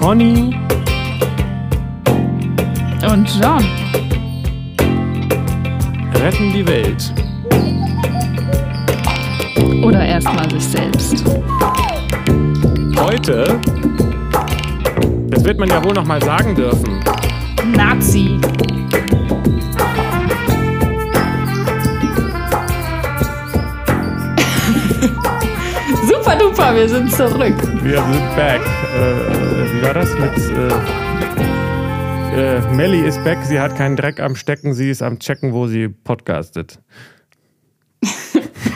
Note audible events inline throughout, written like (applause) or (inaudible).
Conny Und John. retten die Welt. Oder erstmal sich selbst. Heute, das wird man ja wohl noch mal sagen dürfen. Nazi. (laughs) Super duper, wir sind zurück. Wir sind back. Äh, wie war das mit äh, äh, Melly ist back, sie hat keinen Dreck am Stecken, sie ist am Checken, wo sie podcastet. (laughs)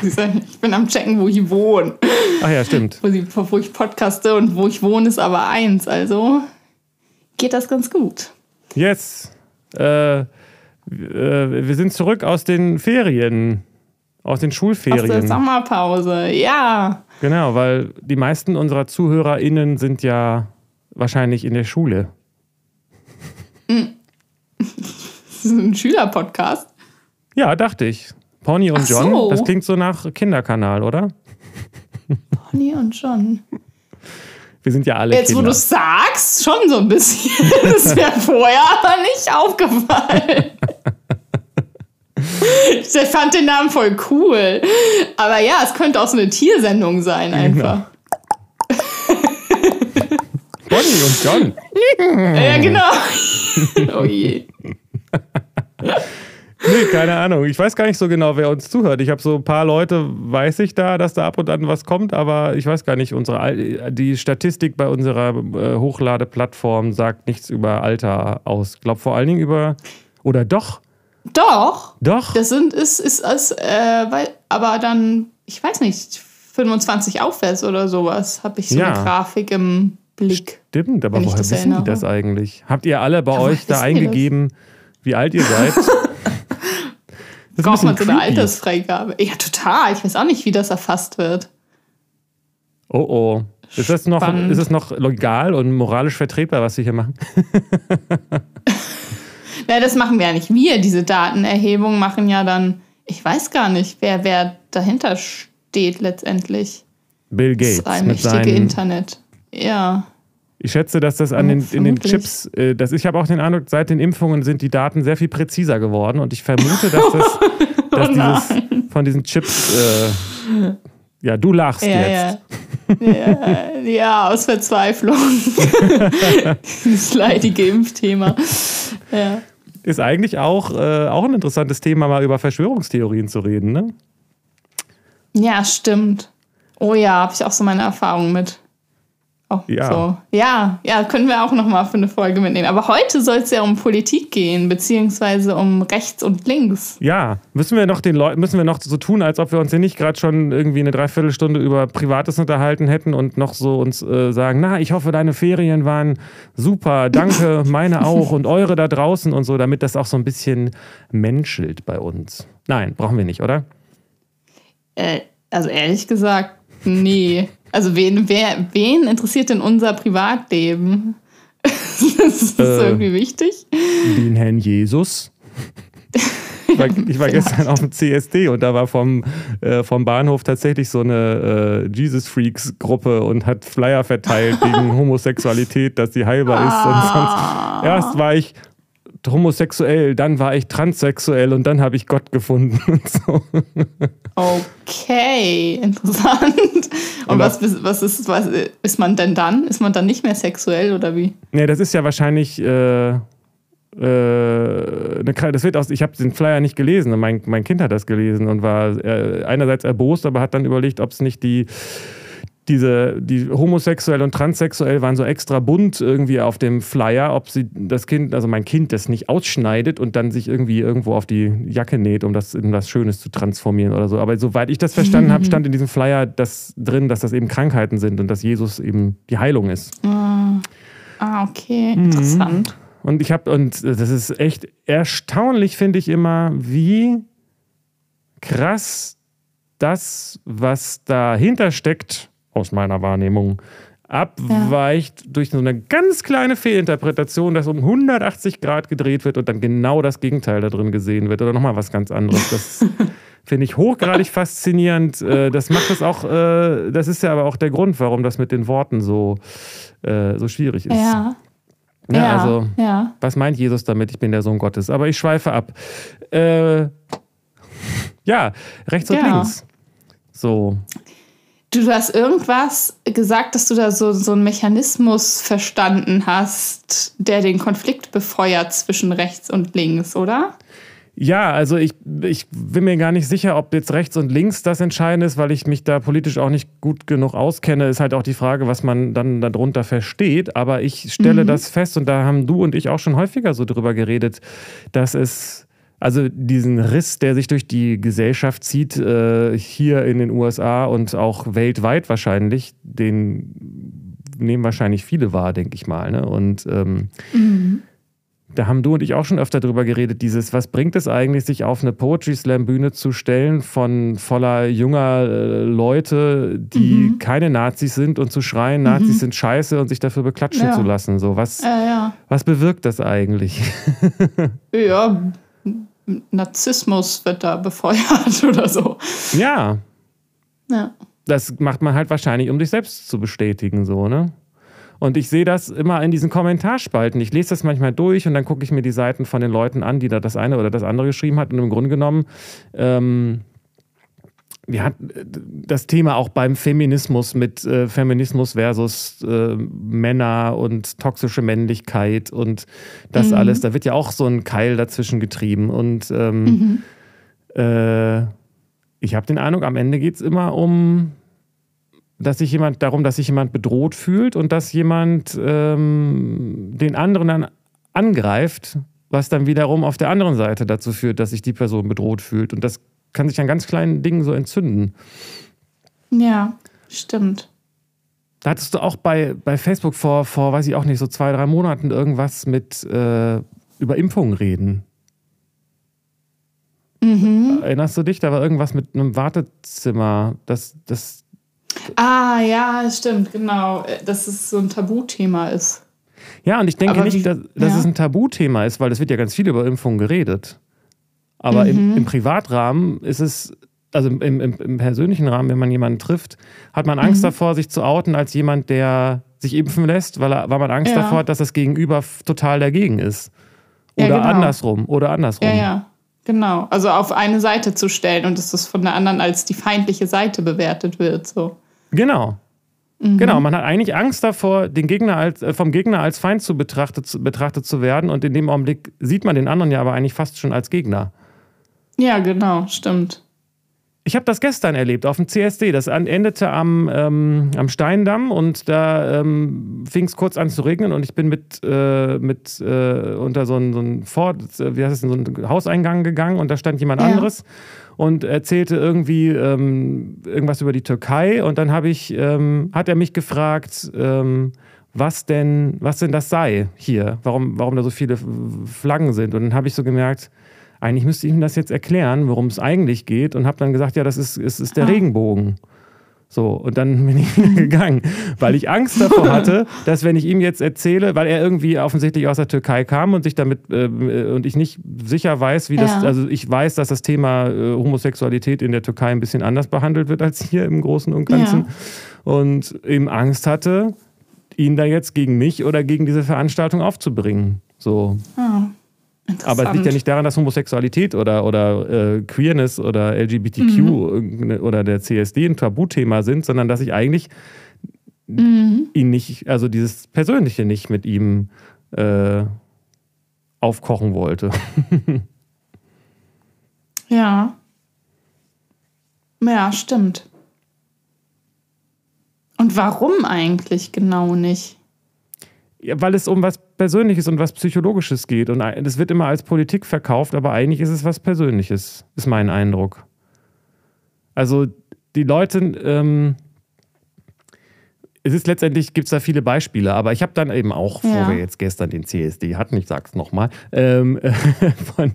Ich bin am Checken, wo ich wohne. Ach ja, stimmt. Wo, sie, wo ich podcaste und wo ich wohne, ist aber eins. Also geht das ganz gut. Yes. Äh, äh, wir sind zurück aus den Ferien. Aus den Aus der Schulferien. Sommerpause. Ja. Genau, weil die meisten unserer ZuhörerInnen sind ja wahrscheinlich in der Schule. (laughs) Das ist ein Schülerpodcast. Ja, dachte ich. Pony und Ach John, so. das klingt so nach Kinderkanal, oder? Bonnie und John. Wir sind ja alle Jetzt, wo Kinder. du es sagst, schon so ein bisschen. (laughs) Das wäre vorher aber nicht aufgefallen. (laughs) (laughs) Ich fand den Namen voll cool. Aber ja, es könnte auch so eine Tiersendung sein, einfach. (laughs) Pony und John. Ja, genau. (laughs) oh je. Nee, keine Ahnung. Ich weiß gar nicht so genau, wer uns zuhört. Ich habe so ein paar Leute, weiß ich da, dass da ab und an was kommt, aber ich weiß gar nicht. Unsere, die Statistik bei unserer äh, Hochladeplattform sagt nichts über Alter aus. Ich glaube vor allen Dingen über. Oder doch? Doch. Doch. Das sind, ist, ist, ist äh, weil, aber dann, ich weiß nicht, 25 aufwärts oder sowas, habe ich so Ja. eine Grafik im Blick. Stimmt, aber woher das wissen die erinnere. das eigentlich? Habt ihr alle bei woher euch da die das? eingegeben, wie alt ihr seid? (laughs) Das Braucht man so eine. Altersfreigabe? Ja, total. Ich weiß auch nicht, wie das erfasst wird. Oh oh. Ist das noch, Spannend. ist es noch legal und moralisch vertretbar, was wir hier machen? (laughs) (laughs) Na, das machen wir ja nicht wir. Diese Datenerhebung machen ja dann, ich weiß gar nicht, wer, wer dahinter steht letztendlich. Bill Gates Das allmächtige. Internet. Ja. Ich schätze, dass das an den, in den. Chips, äh, das, ich habe auch den Eindruck, seit den Impfungen sind die Daten sehr viel präziser geworden und ich vermute, dass das (laughs) dass Oh dieses, von diesen Chips, äh, ja, du lachst Ja, jetzt. ja. ja. Ja, aus Verzweiflung. (laughs) (laughs) das leidige Impfthema. Ja. Ist eigentlich auch, äh, auch ein interessantes Thema, mal über Verschwörungstheorien zu reden, ne? ja, stimmt. Oh ja, habe ich auch so meine Erfahrung mit. Auch Ja. So. Ja, ja, können wir auch noch mal für eine Folge mitnehmen. Aber heute soll es ja um Politik gehen, beziehungsweise um rechts und links. Ja, müssen wir noch den Leuten, müssen wir noch so tun, als ob wir uns hier nicht gerade schon irgendwie eine Dreiviertelstunde über Privates unterhalten hätten und noch so uns äh, sagen, na, ich hoffe, deine Ferien waren super, danke, (laughs) meine auch und eure da draußen und so, damit das auch so ein bisschen menschelt bei uns. Nein, brauchen wir nicht, oder? Äh, also ehrlich gesagt, nee. Also wen, wer, wen interessiert denn unser Privatleben? (laughs) das ist Äh. irgendwie wichtig. Den Herrn Jesus. Ich war, ich war gestern auf dem CSD und da war vom, äh, vom Bahnhof tatsächlich so eine äh, Jesus Freaks Gruppe und hat Flyer verteilt gegen (laughs) Homosexualität, dass sie heilbar ist und sonst. Erst war ich homosexuell, dann war ich transsexuell und dann habe ich Gott gefunden (laughs) und so. Okay, interessant. Und, was, was, ist, was ist man denn dann? Ist man dann nicht mehr sexuell oder wie? Nee, das ist ja wahrscheinlich. Äh, äh, eine, das wird aus, ich habe den Flyer nicht gelesen und mein, mein Kind hat das gelesen und war äh, einerseits erbost, aber hat dann überlegt, ob es nicht die, diese, die homosexuell und transsexuell waren so extra bunt irgendwie auf dem Flyer, ob sie das Kind, also mein Kind, das nicht ausschneidet und dann sich irgendwie irgendwo auf die Jacke näht, um das in was Schönes zu transformieren oder so. Aber soweit ich das verstanden habe, (laughs) stand in diesem Flyer das drin, dass das eben Krankheiten sind und dass Jesus eben die Heilung ist. Ah, okay, Mhm. interessant. Und ich habe, und das ist echt erstaunlich, finde ich immer, wie krass das, was dahinter steckt, aus meiner Wahrnehmung, abweicht durch so eine ganz kleine Fehlinterpretation, dass um 180 Grad gedreht wird und dann genau das Gegenteil da drin gesehen wird oder nochmal was ganz anderes. Das (laughs) finde ich hochgradig faszinierend. Äh, Das macht das auch, äh, das ist ja aber auch der Grund, warum das mit den Worten so äh, so schwierig ist. Ja. Ja, ja, also, ja. was meint Jesus damit? Ich bin der Sohn Gottes. Aber ich schweife ab. Äh, (laughs) ja, rechts und Ja. links. So. Du hast irgendwas gesagt, dass du da so, so einen Mechanismus verstanden hast, der den Konflikt befeuert zwischen rechts und links, oder? Ja, also ich, ich bin mir gar nicht sicher, ob jetzt rechts und links das Entscheidende ist, weil ich mich da politisch auch nicht gut genug auskenne. Ist halt auch die Frage, was man dann darunter versteht. Aber ich stelle das fest, und da haben du und ich auch schon häufiger so drüber geredet, dass es, also diesen Riss, der sich durch die Gesellschaft zieht, äh, hier in den USA und auch weltweit wahrscheinlich, den nehmen wahrscheinlich viele wahr, denke ich mal. Ne? Und ähm, da haben du und ich auch schon öfter drüber geredet, dieses, was bringt es eigentlich, sich auf eine Poetry Slam Bühne zu stellen von voller junger äh, Leute, die keine Nazis sind und zu schreien, Nazis sind scheiße und sich dafür beklatschen Ja. zu lassen. So, was, Äh, ja. was bewirkt das eigentlich? (laughs) Ja, Narzissmus wird da befeuert (laughs) oder so. ja, Ja. das macht man halt wahrscheinlich, um sich selbst zu bestätigen, so, ne? Und ich sehe das immer in diesen Kommentarspalten. Ich lese das manchmal durch und dann gucke ich mir die Seiten von den Leuten an, die da das eine oder das andere geschrieben hat. Und im Grunde genommen, ähm, wir hatten äh, das Thema auch beim Feminismus mit äh, Feminismus versus äh, Männer und toxische Männlichkeit und das alles. Da wird ja auch so ein Keil dazwischen getrieben. Und ähm, äh, ich habe den Eindruck, am Ende geht es immer um dass sich jemand darum, dass sich jemand bedroht fühlt und dass jemand ähm, den anderen dann angreift, was dann wiederum auf der anderen Seite dazu führt, dass sich die Person bedroht fühlt. Und das kann sich an ganz kleinen Dingen so entzünden. Ja, stimmt. Da hattest du auch bei, bei Facebook vor, vor, weiß ich auch nicht, so zwei, drei Monaten irgendwas mit äh, über Impfungen reden. Erinnerst du dich? Da war irgendwas mit einem Wartezimmer. Das, das, Ah, ja, stimmt, genau. Äh, Dass es so ein Tabuthema ist. Ja, und ich denke Aber nicht, dass, dass ja. es ein Tabuthema ist, weil es wird ja ganz viel über Impfungen geredet. Aber Mhm. im, im Privatrahmen ist es, also im, im, im persönlichen Rahmen, wenn man jemanden trifft, hat man Mhm. Angst davor, sich zu outen als jemand, der sich impfen lässt, weil, er, weil man Angst Ja. davor hat, dass das Gegenüber total dagegen ist. Ja, Oder genau. andersrum. Oder andersrum. Ja, ja, genau. Also auf eine Seite zu stellen und dass das von der anderen als die feindliche Seite bewertet wird. So. Genau. Mhm. Genau, man hat eigentlich Angst davor, den Gegner als, äh, vom Gegner als Feind zu betrachtet, zu betrachtet zu werden. Und in dem Augenblick sieht man den anderen ja aber eigentlich fast schon als Gegner. Ja, genau, stimmt. Ich habe das gestern erlebt auf dem CSD. Das endete am, ähm, am Steindamm und da ähm, fing es kurz an zu regnen und ich bin mit, äh, mit äh, unter so einen so einen wie heißt so einen Hauseingang gegangen und da stand jemand Ja. anderes und erzählte irgendwie ähm, irgendwas über die Türkei und dann habe ich, ähm, hat er mich gefragt, ähm, was denn, was denn das sei hier, warum, warum da so viele Flaggen sind. Und dann habe ich so gemerkt, eigentlich müsste ich ihm das jetzt erklären, worum es eigentlich geht. Und habe dann gesagt, ja, das ist, es ist der Ah. Regenbogen. So, und dann bin ich (laughs) wieder gegangen, weil ich Angst davor hatte, (laughs) dass wenn ich ihm jetzt erzähle, weil er irgendwie offensichtlich aus der Türkei kam und sich damit äh, und ich nicht sicher weiß, wie das, Ja. also ich weiß, dass das Thema äh, Homosexualität in der Türkei ein bisschen anders behandelt wird als hier im Großen und Ganzen. Und eben Angst hatte, ihn da jetzt gegen mich oder gegen diese Veranstaltung aufzubringen. So. Ah, interessant. Aber es liegt ja nicht daran, dass Homosexualität oder, oder äh, Queerness oder LGBTQ irgendeine- oder der CSD ein Tabuthema sind, sondern dass ich eigentlich ihn nicht, also dieses Persönliche nicht mit ihm äh, aufkochen wollte. (laughs) Ja. Ja, stimmt. Und warum eigentlich genau nicht? Ja, weil es um was Persönliches und was Psychologisches geht. Und es wird immer als Politik verkauft, aber eigentlich ist es was Persönliches, ist mein Eindruck. Also die Leute, ähm, es ist letztendlich, gibt es da viele Beispiele, aber ich habe dann eben auch, Ja. wo wir jetzt gestern den CSD hatten, ich sag's nochmal, ähm, (laughs) von,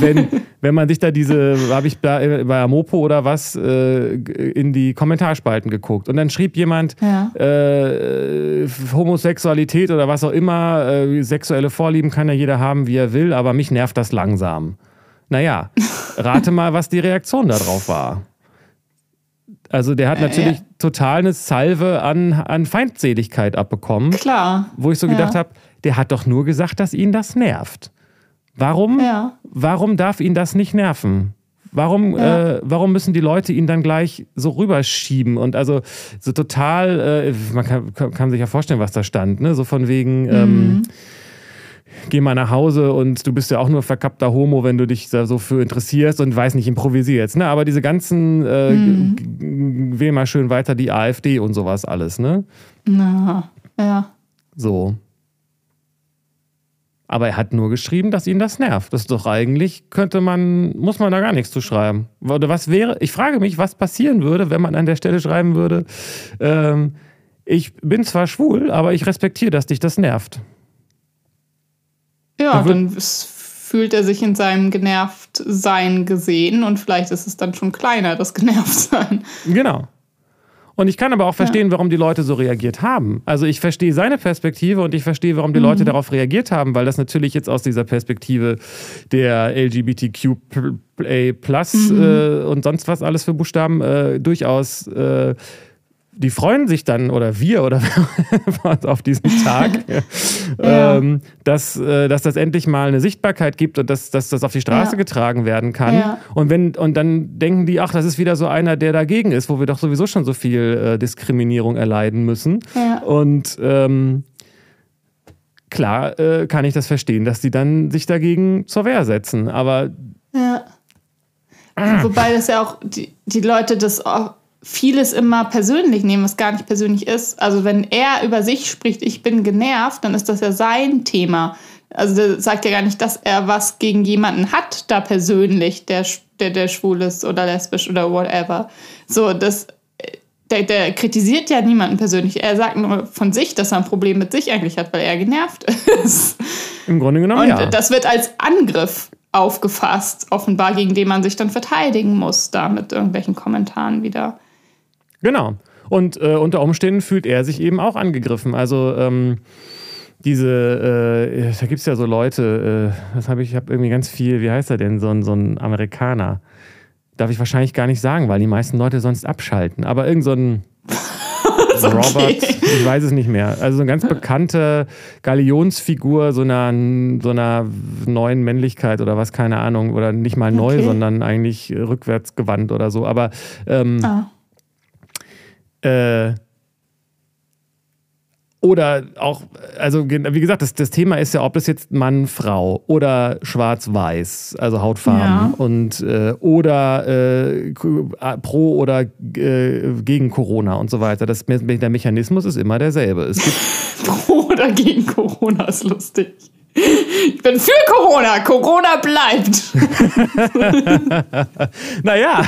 wenn, wenn man sich da diese, habe ich da äh, bei Amopo oder was, äh, in die Kommentarspalten geguckt und dann schrieb jemand, Ja. äh, Homosexualität oder was auch immer, äh, sexuelle Vorlieben kann ja jeder haben, wie er will, aber mich nervt das langsam. Naja, rate mal, was die Reaktion darauf war. Also der hat natürlich ja. total eine Salve an, an Feindseligkeit abbekommen. Klar. Wo ich so gedacht habe, der hat doch nur gesagt, dass ihn das nervt. Warum, ja. warum darf ihn das nicht nerven? Warum, ja. äh, warum müssen die Leute ihn dann gleich so rüberschieben? Und also so total, äh, man kann, kann, sich ja vorstellen, was da stand, ne? So von wegen, ähm, mhm. ähm, geh mal nach Hause und du bist ja auch nur verkappter Homo, wenn du dich da so für interessierst und weiß nicht, improvisierst. Ne? Aber diese ganzen, äh, mhm. wähl mal schön weiter die AfD und sowas alles, ne? Na, ja. So. Aber er hat nur geschrieben, dass ihn das nervt. Das ist doch eigentlich, könnte man, muss man da gar nichts zu schreiben. Oder was wäre, ich frage mich, was passieren würde, wenn man an der Stelle schreiben würde, ähm, ich bin zwar schwul, aber ich respektiere, dass dich das nervt. Ja, dann fühlt er sich in seinem Genervtsein gesehen und vielleicht ist es dann schon kleiner, das (laughs) Genervtsein. Genau. Und ich kann aber auch verstehen, ja. warum die Leute so reagiert haben. Also ich verstehe seine Perspektive und ich verstehe, warum die mhm. Leute darauf reagiert haben, weil das natürlich jetzt aus dieser Perspektive der LGBTQ Plus mhm. äh, und sonst was alles für Buchstaben äh, durchaus äh, die freuen sich dann, oder wir, oder (laughs) auf diesen Tag, (laughs) ja. ähm, dass, äh, dass das endlich mal eine Sichtbarkeit gibt und dass, dass das auf die Straße ja. getragen werden kann. Ja. Und, wenn, und dann denken die, ach, das ist wieder so einer, der dagegen ist, wo wir doch sowieso schon so viel äh, Diskriminierung erleiden müssen. Und ähm, klar äh, kann ich das verstehen, dass die dann sich dagegen zur Wehr setzen. Aber. (clears throat) Wobei das ja auch die, die Leute das auch vieles immer persönlich nehmen, was gar nicht persönlich ist. Also wenn er über sich spricht, ich bin genervt, dann ist das ja sein Thema. Also der sagt ja gar nicht, dass er was gegen jemanden hat, da persönlich, der, der, der schwul ist oder lesbisch oder whatever. So, das, der, der kritisiert ja niemanden persönlich. Er sagt nur von sich, dass er ein Problem mit sich eigentlich hat, weil er genervt (laughs) ist. Im Grunde genommen, Und ja. das wird als Angriff aufgefasst, offenbar, gegen den man sich dann verteidigen muss, da mit irgendwelchen Kommentaren wieder. Genau. Und äh, unter Umständen fühlt er sich eben auch angegriffen. Also ähm, diese, äh, da gibt es ja so Leute, äh, das habe ich, ich habe irgendwie ganz viel, wie heißt er denn, so ein, so ein Amerikaner. Darf ich wahrscheinlich gar nicht sagen, weil die meisten Leute sonst abschalten. Aber irgend so ein (laughs) Robert, okay. ich weiß es nicht mehr. Also so eine ganz bekannte Galionsfigur so einer, so einer neuen Männlichkeit oder was, keine Ahnung. Oder nicht mal neu, okay. sondern eigentlich rückwärts gewandt oder so. Aber ähm, ah äh, oder auch, also wie gesagt, das, das Thema ist ja, ob das jetzt Mann, Frau oder Schwarz-Weiß, also Hautfarben ja. und oder äh, pro oder äh, gegen Corona und so weiter. Das, der Mechanismus ist immer derselbe. Es gibt (laughs) pro oder gegen Corona ist lustig. Ich bin für Corona. Corona bleibt. (laughs) naja.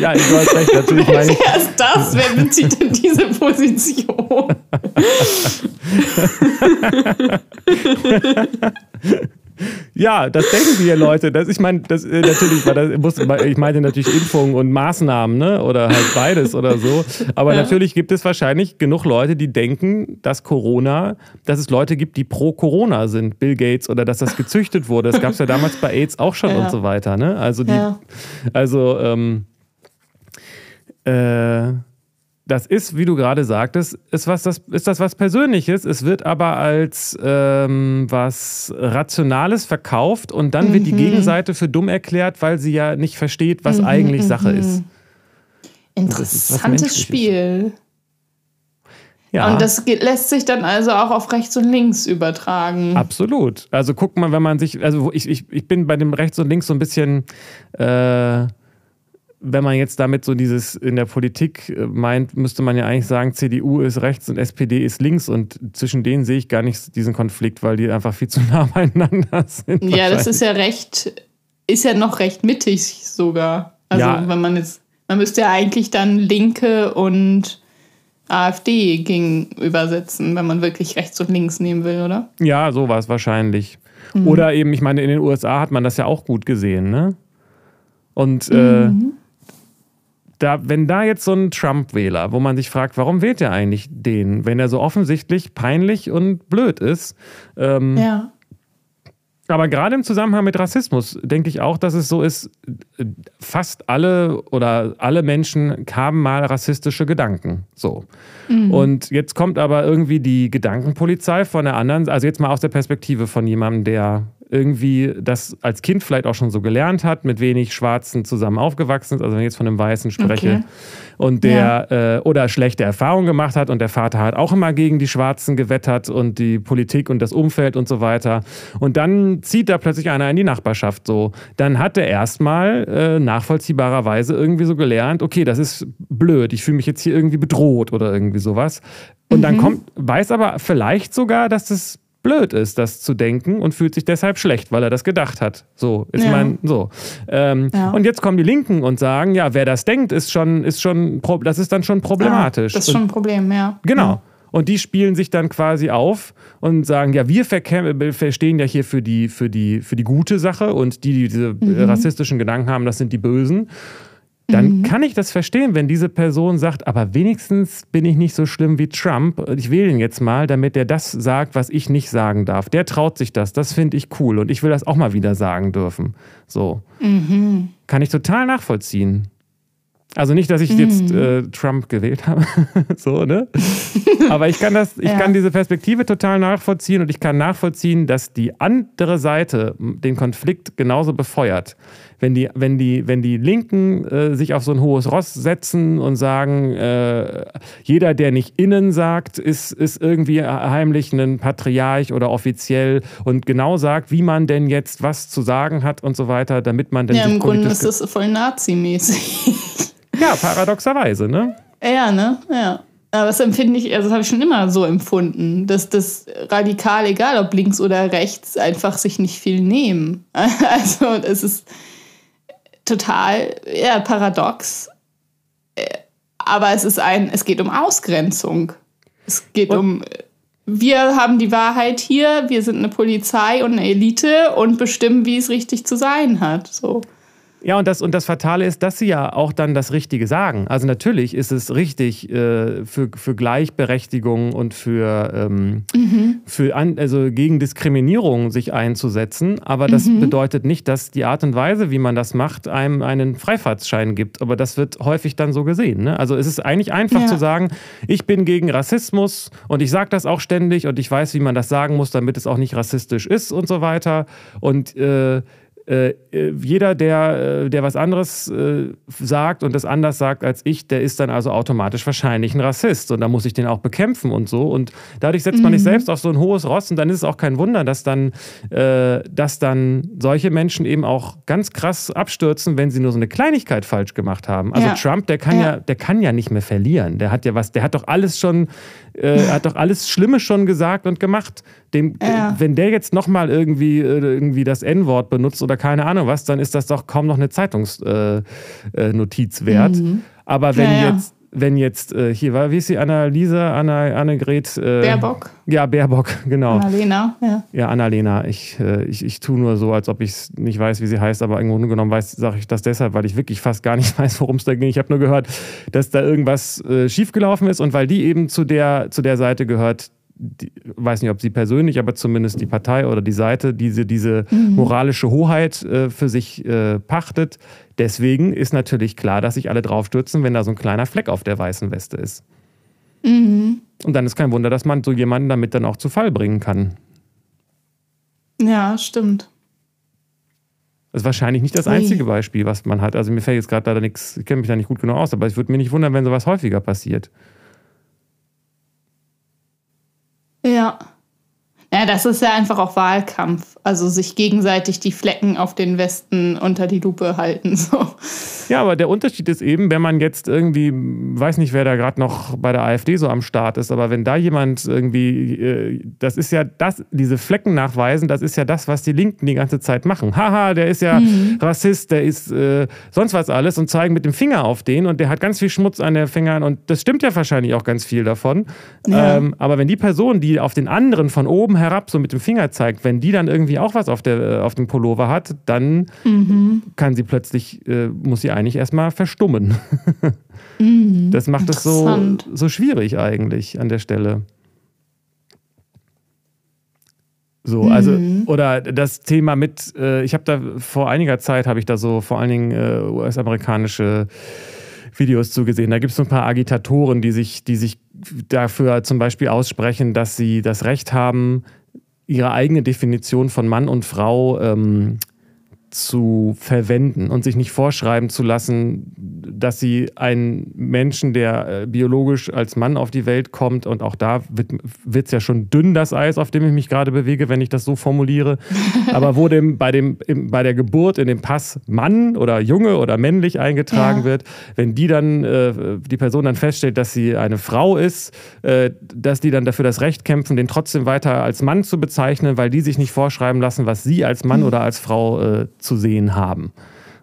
ja, du hast recht. Natürlich Wer ist das? Wer bezieht denn diese Position? (laughs) Ja, das denken die Leute. Das, ich meine, das äh, natürlich das, muss, ich meinte natürlich Impfungen und Maßnahmen, ne? Oder halt beides oder so. Aber ja. natürlich gibt es wahrscheinlich genug Leute, die denken, dass Corona, dass es Leute gibt, die pro Corona sind, Bill Gates, oder dass das gezüchtet wurde. Das gab es ja damals bei AIDS auch schon ja. und so weiter, ne? Also die, ja. also ähm, äh, das ist, wie du gerade sagtest, ist, was, das, ist das was Persönliches. Es wird aber als ähm, was Rationales verkauft und dann mhm. wird die mhm. Gegenseite für dumm erklärt, weil sie ja nicht versteht, was mhm, eigentlich Sache mhm. ist. Interessantes Spiel. Ja. Und das lässt sich dann also auch auf rechts und links übertragen. Absolut. Also guck mal, wenn man sich, also ich, ich, ich bin bei dem rechts und links so ein bisschen äh, wenn man jetzt damit so dieses in der Politik äh, meint, müsste man ja eigentlich sagen, CDU ist rechts und SPD ist links und zwischen denen sehe ich gar nicht diesen Konflikt, weil die einfach viel (laughs) zu nah beieinander sind. Ja, das ist ja recht, ist ja noch recht mittig sogar. Also ja. wenn man jetzt, man müsste ja eigentlich dann Linke und AfD gegenübersetzen, wenn man wirklich rechts und links nehmen will, oder? Ja, so war es wahrscheinlich. Mhm. Oder eben, ich meine, in den USA hat man das ja auch gut gesehen, ne? Und äh, mhm da, wenn da jetzt so ein Trump-Wähler, wo man sich fragt, warum wählt er eigentlich den, wenn er so offensichtlich peinlich und blöd ist, ähm, ja. Aber gerade im Zusammenhang mit Rassismus denke ich auch, dass es so ist, fast alle oder alle Menschen haben mal rassistische Gedanken. So. Mhm. Und jetzt kommt aber irgendwie die Gedankenpolizei von der anderen, also jetzt mal aus der Perspektive von jemandem, der irgendwie das als Kind vielleicht auch schon so gelernt hat, mit wenig Schwarzen zusammen aufgewachsen ist, also wenn ich jetzt von einem Weißen spreche, okay. und der ja. äh, oder schlechte Erfahrungen gemacht hat und der Vater hat auch immer gegen die Schwarzen gewettert und die Politik und das Umfeld und so weiter. Und dann zieht da plötzlich einer in die Nachbarschaft so. Dann hat er erstmal äh, nachvollziehbarerweise irgendwie so gelernt, okay, das ist blöd, ich fühle mich jetzt hier irgendwie bedroht oder irgendwie sowas. Und mhm. dann kommt, weiß aber vielleicht sogar, dass das blöd ist, das zu denken und fühlt sich deshalb schlecht, weil er das gedacht hat. So ist ja. mein so. Ähm, ja. Und jetzt kommen die Linken und sagen, ja, wer das denkt, ist schon, ist schon, das ist dann schon problematisch. Ja, das ist schon ein Problem, ja. Genau. Und die spielen sich dann quasi auf und sagen, ja, wir verstehen ja hier für die, für die, für die gute Sache und die, die diese mhm. rassistischen Gedanken haben, das sind die Bösen dann mhm. kann ich das verstehen, wenn diese Person sagt, aber wenigstens bin ich nicht so schlimm wie Trump. Ich wähle ihn jetzt mal, damit er das sagt, was ich nicht sagen darf. Der traut sich das. Das finde ich cool und ich will das auch mal wieder sagen dürfen. So. Mhm. Kann ich total nachvollziehen. Also nicht, dass ich mhm. jetzt äh, Trump gewählt habe, (laughs) so, ne? (laughs) Aber ich kann das, ich ja. kann diese Perspektive total nachvollziehen und ich kann nachvollziehen, dass die andere Seite den Konflikt genauso befeuert. Wenn die, wenn die, wenn die Linken äh, sich auf so ein hohes Ross setzen und sagen, äh, jeder, der nicht innen sagt, ist, ist irgendwie heimlich ein Patriarch oder offiziell und genau sagt, wie man denn jetzt was zu sagen hat und so weiter, damit man dann. Ja, im Grunde ist das voll Nazi-mäßig. Ja, paradoxerweise, ne? Ja, ne? Ja. Aber das empfinde ich, also das habe ich schon immer so empfunden, dass das radikal, egal ob links oder rechts, einfach sich nicht viel nehmen. (laughs) Also es ist total ja, paradox. Aber es ist ein, es geht um Ausgrenzung. Es geht und? um, wir haben die Wahrheit hier, wir sind eine Polizei und eine Elite und bestimmen, wie es richtig zu sein hat. So. Ja, und das, und das Fatale ist, dass sie ja auch dann das Richtige sagen. Also natürlich ist es richtig, äh, für, für Gleichberechtigung und für, ähm, mhm. für an, also gegen Diskriminierung sich einzusetzen. Aber das mhm. bedeutet nicht, dass die Art und Weise, wie man das macht, einem einen Freifahrtsschein gibt. Aber das wird häufig dann so gesehen. Ne? Also es ist eigentlich einfach ja. zu sagen, ich bin gegen Rassismus und ich sage das auch ständig und ich weiß, wie man das sagen muss, damit es auch nicht rassistisch ist und so weiter. Und äh, äh, jeder, der, äh, der was anderes äh, sagt und das anders sagt als ich, der ist dann also automatisch wahrscheinlich ein Rassist. Und da muss ich den auch bekämpfen und so. Und dadurch setzt man mhm. sich selbst auf so ein hohes Ross und dann ist es auch kein Wunder, dass dann, äh, dass dann solche Menschen eben auch ganz krass abstürzen, wenn sie nur so eine Kleinigkeit falsch gemacht haben. Also ja. Trump, der kann ja. ja. der kann ja nicht mehr verlieren. Der hat ja was, der hat doch alles schon, äh, (laughs) hat doch alles Schlimme schon gesagt und gemacht. Dem, ja. Wenn der jetzt nochmal irgendwie, irgendwie das N-Wort benutzt oder keine Ahnung was, dann ist das doch kaum noch eine Zeitungsnotiz äh, äh, wert. Mhm. Aber wenn ja, ja. jetzt wenn jetzt äh, hier war, wie ist sie, Annalisa, Anna, Annegret? Äh, Baerbock. Ja, Baerbock, genau. Annalena, ja. Ja, Annalena. Ich, äh, ich, ich tue nur so, als ob ich nicht weiß, wie sie heißt, aber im Grunde genommen weiß, sage ich das deshalb, weil ich wirklich fast gar nicht (laughs) weiß, worum es da ging. Ich habe nur gehört, dass da irgendwas äh, schiefgelaufen ist und weil die eben zu der, zu der Seite gehört, die, weiß nicht, ob sie persönlich, aber zumindest die Partei oder die Seite, diese, diese mhm. moralische Hoheit äh, für sich äh, pachtet. Deswegen ist natürlich klar, dass sich alle draufstürzen, wenn da so ein kleiner Fleck auf der weißen Weste ist. Mhm. Und dann ist kein Wunder, dass man so jemanden damit dann auch zu Fall bringen kann. Ja, stimmt. Das ist wahrscheinlich nicht das einzige Beispiel, was man hat. Also mir fällt jetzt gerade leider nichts, ich kenne mich da nicht gut genug aus, aber es würde mir nicht wundern, wenn sowas häufiger passiert. Ja. Ja, das ist ja einfach auch Wahlkampf. Also sich gegenseitig die Flecken auf den Westen unter die Lupe halten. (laughs) So. Ja, aber der Unterschied ist eben, wenn man jetzt irgendwie, weiß nicht, wer da gerade noch bei der AfD so am Start ist, aber wenn da jemand irgendwie, äh, das ist ja das, diese Flecken nachweisen, das ist ja das, was die Linken die ganze Zeit machen. Haha, der ist ja mhm. Rassist, der ist äh, sonst was alles und zeigen mit dem Finger auf den und der hat ganz viel Schmutz an den Fingern und das stimmt ja wahrscheinlich auch ganz viel davon. Ja. Ähm, aber wenn die Person, die auf den anderen von oben herab so mit dem Finger zeigt, wenn die dann irgendwie auch was auf, der, äh, auf dem Pullover hat, dann mhm. kann sie plötzlich, äh, muss sie eigentlich erstmal verstummen. (laughs) mhm. Das macht es so, so schwierig eigentlich an der Stelle. So, also, mhm. oder das Thema mit, äh, ich habe da vor einiger Zeit, habe ich da so vor allen Dingen äh, US-amerikanische Videos zugesehen. Da gibt es so ein paar Agitatoren, die sich, die sich dafür zum Beispiel aussprechen, dass sie das Recht haben, ihre eigene Definition von Mann und Frau ähm, zu verwenden und sich nicht vorschreiben zu lassen, dass sie einen Menschen, der äh, biologisch als Mann auf die Welt kommt, und auch da wird es ja schon dünn, das Eis, auf dem ich mich gerade bewege, wenn ich das so formuliere, (laughs) aber wo dem, bei, dem, im, bei der Geburt in dem Pass Mann oder Junge oder männlich eingetragen ja. wird, wenn die dann, äh, die Person dann feststellt, dass sie eine Frau ist, äh, dass die dann dafür das Recht kämpfen, den trotzdem weiter als Mann zu bezeichnen, weil die sich nicht vorschreiben lassen, was sie als Mann mhm. oder als Frau äh, zu sehen haben.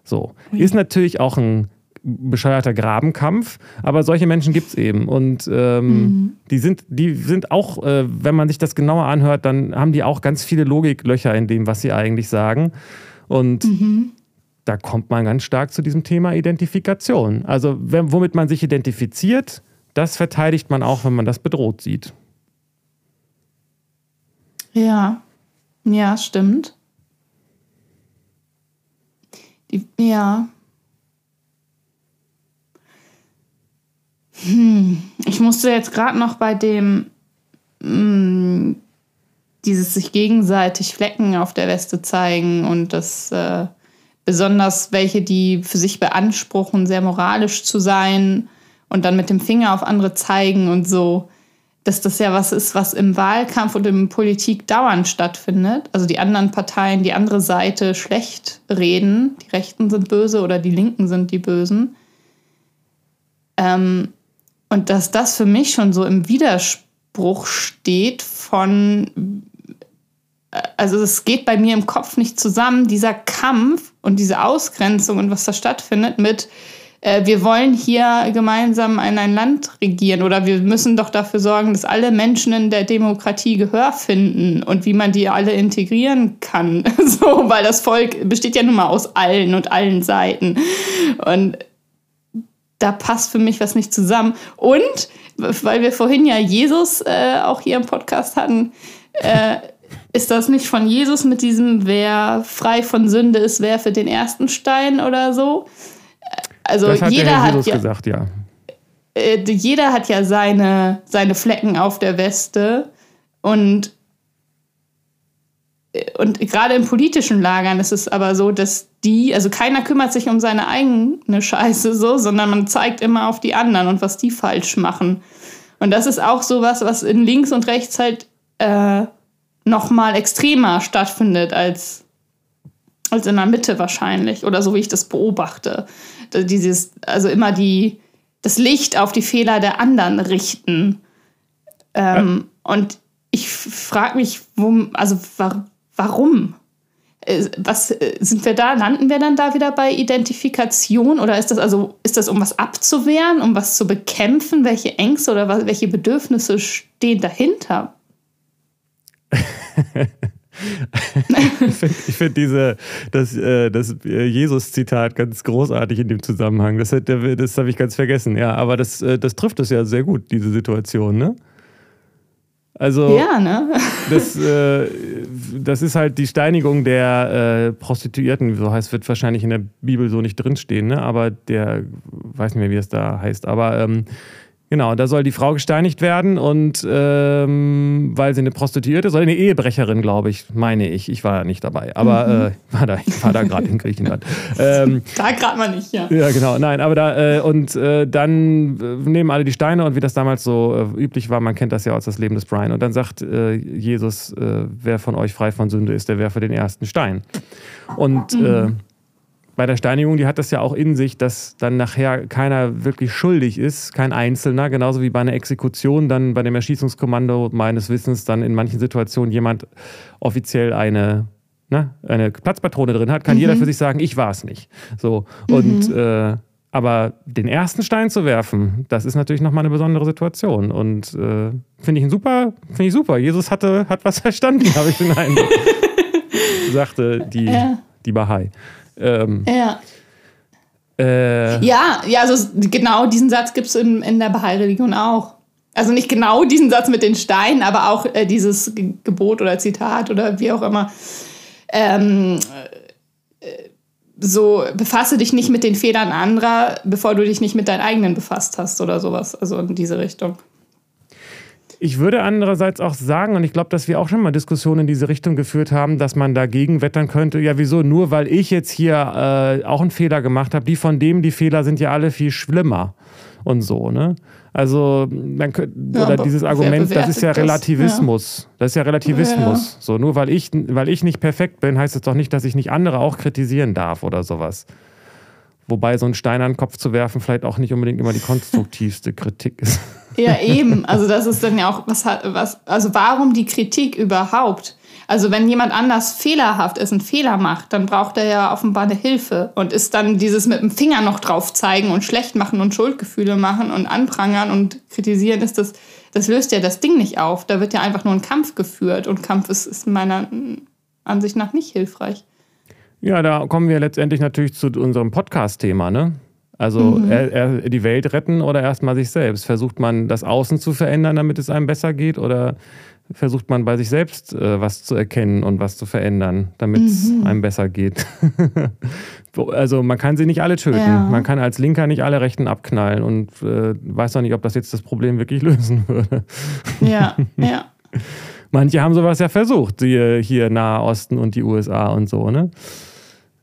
So. Ist natürlich auch ein bescheuerter Grabenkampf, aber solche Menschen gibt es eben. Und ähm, mhm. die, sind, die sind auch, äh, wenn man sich das genauer anhört, dann haben die auch ganz viele Logiklöcher in dem, was sie eigentlich sagen. Und mhm. da kommt man ganz stark zu diesem Thema Identifikation. Also wenn, womit man sich identifiziert, das verteidigt man auch, wenn man das bedroht sieht. Ja, ja, stimmt. Die, ja. Hm. Ich musste jetzt gerade noch bei dem mh, hm, dieses sich gegenseitig Flecken auf der Weste zeigen und das äh, besonders welche, die für sich beanspruchen, sehr moralisch zu sein und dann mit dem Finger auf andere zeigen und so dass das ja was ist, was im Wahlkampf und in Politik dauernd stattfindet. Also die anderen Parteien, die andere Seite schlecht reden, die Rechten sind böse oder die Linken sind die Bösen. Ähm, und dass das für mich schon so im Widerspruch steht von, äh, also es geht bei mir im Kopf nicht zusammen, dieser Kampf und diese Ausgrenzung und was da stattfindet mit, wir wollen hier gemeinsam ein, ein Land regieren oder wir müssen doch dafür sorgen, dass alle Menschen in der Demokratie Gehör finden und wie man die alle integrieren kann. (laughs) so, weil das Volk besteht ja nun mal aus allen und allen Seiten. Und da passt für mich was nicht zusammen. Und weil wir vorhin ja Jesus äh, auch hier im Podcast hatten, äh, ist das nicht von Jesus mit diesem, wer frei von Sünde ist, werfe den ersten Stein oder so? Also das hat jeder hat ja, gesagt, ja. Äh, jeder hat ja seine, seine Flecken auf der Weste und äh, und gerade in politischen Lagern ist es aber so, dass die, also keiner kümmert sich um seine eigene Scheiße so, sondern man zeigt immer auf die anderen und was die falsch machen. Und das ist auch sowas, was in links und rechts halt äh, noch mal extremer stattfindet als als in der Mitte wahrscheinlich oder so wie ich das beobachte. Dieses, also immer die, das Licht auf die Fehler der anderen richten. Ähm, ja. Und ich frage mich, wo, also warum? Äh, was äh, sind wir da? Landen wir dann da wieder bei Identifikation oder ist das also ist das um was abzuwehren, um was zu bekämpfen? Welche Ängste oder was, welche Bedürfnisse stehen dahinter? (laughs) ich finde find diese, das, äh, das äh, Jesus-Zitat ganz großartig in dem Zusammenhang. Das, das habe ich ganz vergessen. Ja, aber das, äh, das trifft es ja sehr gut, diese Situation, ne? Also, ja, ne? (laughs) das, äh, das ist halt die Steinigung der äh, Prostituierten, so heißt, wird wahrscheinlich in der Bibel so nicht drinstehen, ne? aber der, weiß nicht mehr, wie es da heißt, aber ähm, Genau, da soll die Frau gesteinigt werden und ähm, weil sie eine Prostituierte, soll eine Ehebrecherin, glaube ich, meine ich. Ich war ja nicht dabei, aber mhm. äh, war da, ich war da gerade in Griechenland. (laughs) Ähm, da gerade mal nicht, ja. Ja, genau, nein, aber da äh, und äh, dann äh, nehmen alle die Steine und wie das damals so äh, üblich war, man kennt das ja aus das Leben des Brian und dann sagt äh, Jesus, wer von euch frei von Sünde ist, der werfe den ersten Stein. Und mhm bei der Steinigung, die hat das ja auch in sich, dass dann nachher keiner wirklich schuldig ist, kein Einzelner, genauso wie bei einer Exekution dann bei dem Erschießungskommando meines Wissens dann in manchen Situationen jemand offiziell eine, ne, eine Platzpatrone drin hat, kann mhm. jeder für sich sagen, ich war es nicht. So und mhm. äh, aber den ersten Stein zu werfen, das ist natürlich nochmal eine besondere Situation. Und äh, finde ich ein super, finde ich super. Jesus hatte, hat was (laughs) verstanden, habe ich den Eindruck. (laughs) sagte die, ja. die Bahai. Ähm, ja. Äh, ja, ja, also genau diesen Satz gibt es in, in der Bahai-Religion auch. also nicht genau diesen Satz mit den Steinen, aber auch äh, dieses Gebot oder Zitat oder wie auch immer. Ähm, äh, so befasse dich nicht mit den Fehlern anderer, bevor du dich nicht mit deinen eigenen befasst hast oder sowas. Also in diese Richtung. Ich würde andererseits auch sagen, und ich glaube, dass wir auch schon mal Diskussionen in diese Richtung geführt haben, dass man dagegen wettern könnte. Ja, wieso? Nur weil ich jetzt hier äh, auch einen Fehler gemacht habe. Die von dem, die Fehler sind ja alle viel schlimmer und so, ne? Also, könnte, ja, oder dieses Argument, das ist ja Relativismus. Das, ja. das ist ja Relativismus. Ja. So, nur weil ich, weil ich nicht perfekt bin, heißt es doch nicht, dass ich nicht andere auch kritisieren darf oder sowas. Wobei so ein Stein an den Kopf zu werfen vielleicht auch nicht unbedingt immer die konstruktivste Kritik ist. (laughs) Ja, eben. Also das ist dann ja auch, was hat, was, also warum die Kritik überhaupt? Also wenn jemand anders fehlerhaft ist, einen Fehler macht, dann braucht er ja offenbar eine Hilfe und ist dann dieses mit dem Finger noch drauf zeigen und schlecht machen und Schuldgefühle machen und anprangern und kritisieren, ist das, das löst ja das Ding nicht auf. Da wird ja einfach nur ein Kampf geführt und Kampf ist, ist meiner Ansicht nach nicht hilfreich. Ja, da kommen wir letztendlich natürlich zu unserem Podcast-Thema, ne? Also mhm. er, er, die Welt retten oder erstmal sich selbst? Versucht man das Außen zu verändern, damit es einem besser geht? Oder versucht man bei sich selbst äh, was zu erkennen und was zu verändern, damit es mhm. einem besser geht? (laughs) also man kann sie nicht alle töten. Ja. Man kann als Linker nicht alle Rechten abknallen und äh, weiß auch nicht, ob das jetzt das Problem wirklich (laughs) lösen würde. Ja, ja. (laughs) Manche haben sowas ja versucht, die hier Nahe Osten und die USA und so, ne?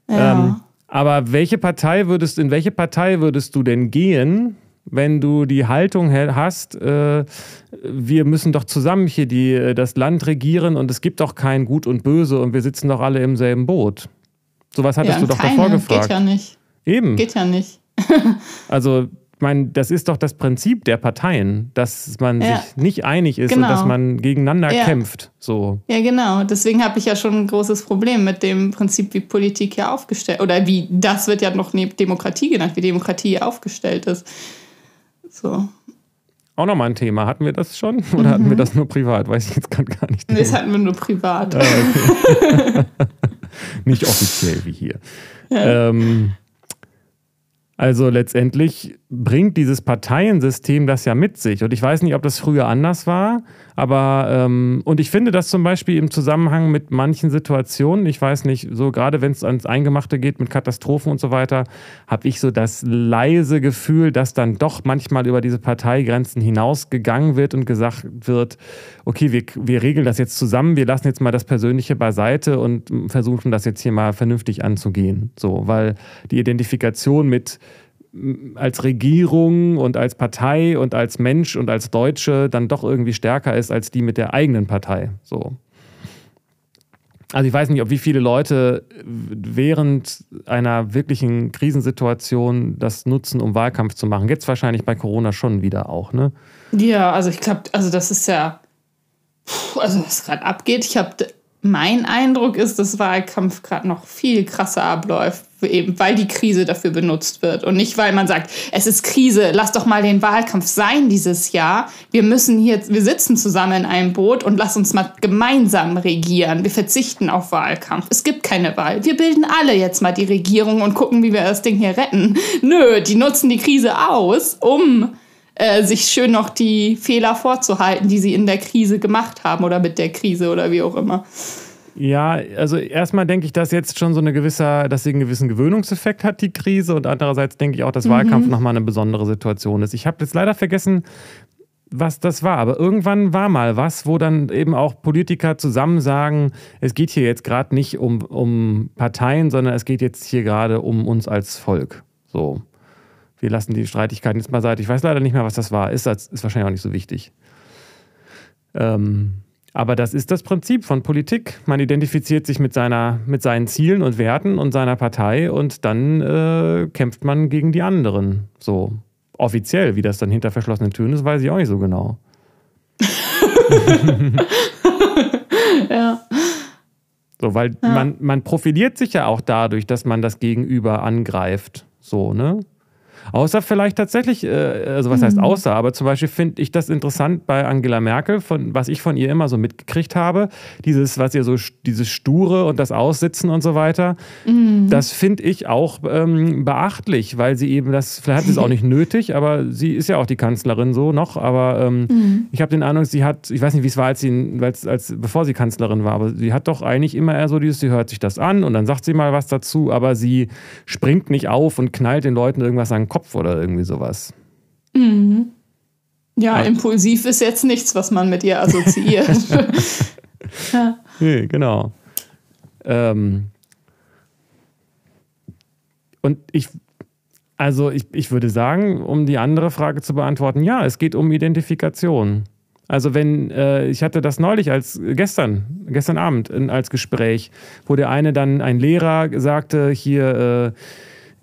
Ja. Ähm, aber welche Partei würdest, in welche Partei würdest du denn gehen, wenn du die Haltung hast, äh, wir müssen doch zusammen hier die, äh, das Land regieren und es gibt doch kein Gut und Böse und wir sitzen doch alle im selben Boot. Sowas hattest ja, du doch keine. davor gefragt. Geht ja nicht. Eben. Geht ja nicht. (laughs) also meine, das ist doch das Prinzip der Parteien, dass man ja. sich nicht einig ist genau. und dass genau. man gegeneinander ja. kämpft. So. Ja, genau. Deswegen habe ich ja schon ein großes Problem mit dem Prinzip, wie Politik hier aufgestellt oder wie das wird ja noch Demokratie genannt, wie Demokratie hier aufgestellt ist. So. Auch nochmal ein Thema. Hatten wir das schon? (laughs) Oder mhm. hatten wir das nur privat? Weiß ich jetzt gerade gar nicht. Nee, das hatten wir nur privat. Ah, okay. (laughs) nicht offiziell wie hier. Ja. Ähm, also letztendlich bringt dieses Parteiensystem das ja mit sich. Und ich weiß nicht, ob das früher anders war, aber ähm, und ich finde das zum Beispiel im Zusammenhang mit manchen Situationen, ich weiß nicht, so gerade wenn es ans Eingemachte geht mit Katastrophen und so weiter, habe ich so das leise Gefühl, dass dann doch manchmal über diese Parteigrenzen hinausgegangen wird und gesagt wird, okay, wir, wir regeln das jetzt zusammen, wir lassen jetzt mal das Persönliche beiseite und versuchen das jetzt hier mal vernünftig anzugehen. So, weil die Identifikation mit als Regierung und als Partei und als Mensch und als Deutsche dann doch irgendwie stärker ist als die mit der eigenen Partei. So. Also ich weiß nicht, ob wie viele Leute während einer wirklichen Krisensituation das nutzen, um Wahlkampf zu machen. Jetzt wahrscheinlich bei Corona schon wieder auch, ne? Ja, also ich glaube, also das ist ja, also was gerade abgeht. Ich habe mein Eindruck ist, dass Wahlkampf gerade noch viel krasser abläuft, eben weil die Krise dafür benutzt wird und nicht weil man sagt, es ist Krise, lass doch mal den Wahlkampf sein dieses Jahr. Wir müssen hier, wir sitzen zusammen in einem Boot und lass uns mal gemeinsam regieren. Wir verzichten auf Wahlkampf. Es gibt keine Wahl. Wir bilden alle jetzt mal die Regierung und gucken, wie wir das Ding hier retten. Nö, die nutzen die Krise aus, um äh, sich schön noch die Fehler vorzuhalten, die sie in der Krise gemacht haben oder mit der Krise oder wie auch immer. Ja, also erstmal denke ich, dass jetzt schon so eine gewisse, dass sie einen gewissen Gewöhnungseffekt hat, die Krise. Und andererseits denke ich auch, dass mhm. Wahlkampf nochmal eine besondere Situation ist. Ich habe jetzt leider vergessen, was das war. Aber irgendwann war mal was, wo dann eben auch Politiker zusammen sagen, es geht hier jetzt gerade nicht um, um Parteien, sondern es geht jetzt hier gerade um uns als Volk. So wir lassen die Streitigkeiten jetzt mal beiseite. Ich weiß leider nicht mehr, was das war. Ist, ist wahrscheinlich auch nicht so wichtig. Ähm, aber das ist das Prinzip von Politik. Man identifiziert sich mit, seiner, mit seinen Zielen und Werten und seiner Partei und dann äh, kämpft man gegen die anderen. So offiziell, wie das dann hinter verschlossenen Türen ist, weiß ich auch nicht so genau. (laughs) ja. So, weil ja. man, man profiliert sich ja auch dadurch, dass man das Gegenüber angreift. So, ne? Außer vielleicht tatsächlich, äh, also was heißt mhm. außer, aber zum Beispiel finde ich das interessant bei Angela Merkel, von was ich von ihr immer so mitgekriegt habe, dieses, was ihr so, dieses Sture und das Aussitzen und so weiter, mhm. das finde ich auch ähm, beachtlich, weil sie eben das, vielleicht hat sie es auch (laughs) nicht nötig, aber sie ist ja auch die Kanzlerin so noch, aber ähm, mhm. ich habe den Eindruck, sie hat, ich weiß nicht, wie es war, als sie, als, als, bevor sie Kanzlerin war, aber sie hat doch eigentlich immer eher so dieses, sie hört sich das an und dann sagt sie mal was dazu, aber sie springt nicht auf und knallt den Leuten irgendwas an den Kopf oder irgendwie sowas. Mhm. Ja, ja, impulsiv ist jetzt nichts, was man mit ihr assoziiert. (laughs) ja. Nee, genau. Ähm, und ich, also ich, ich würde sagen, um die andere Frage zu beantworten, ja, es geht um Identifikation. Also wenn, äh, ich hatte das neulich als gestern, gestern Abend in, als Gespräch, wo der eine dann, ein Lehrer sagte, hier, äh,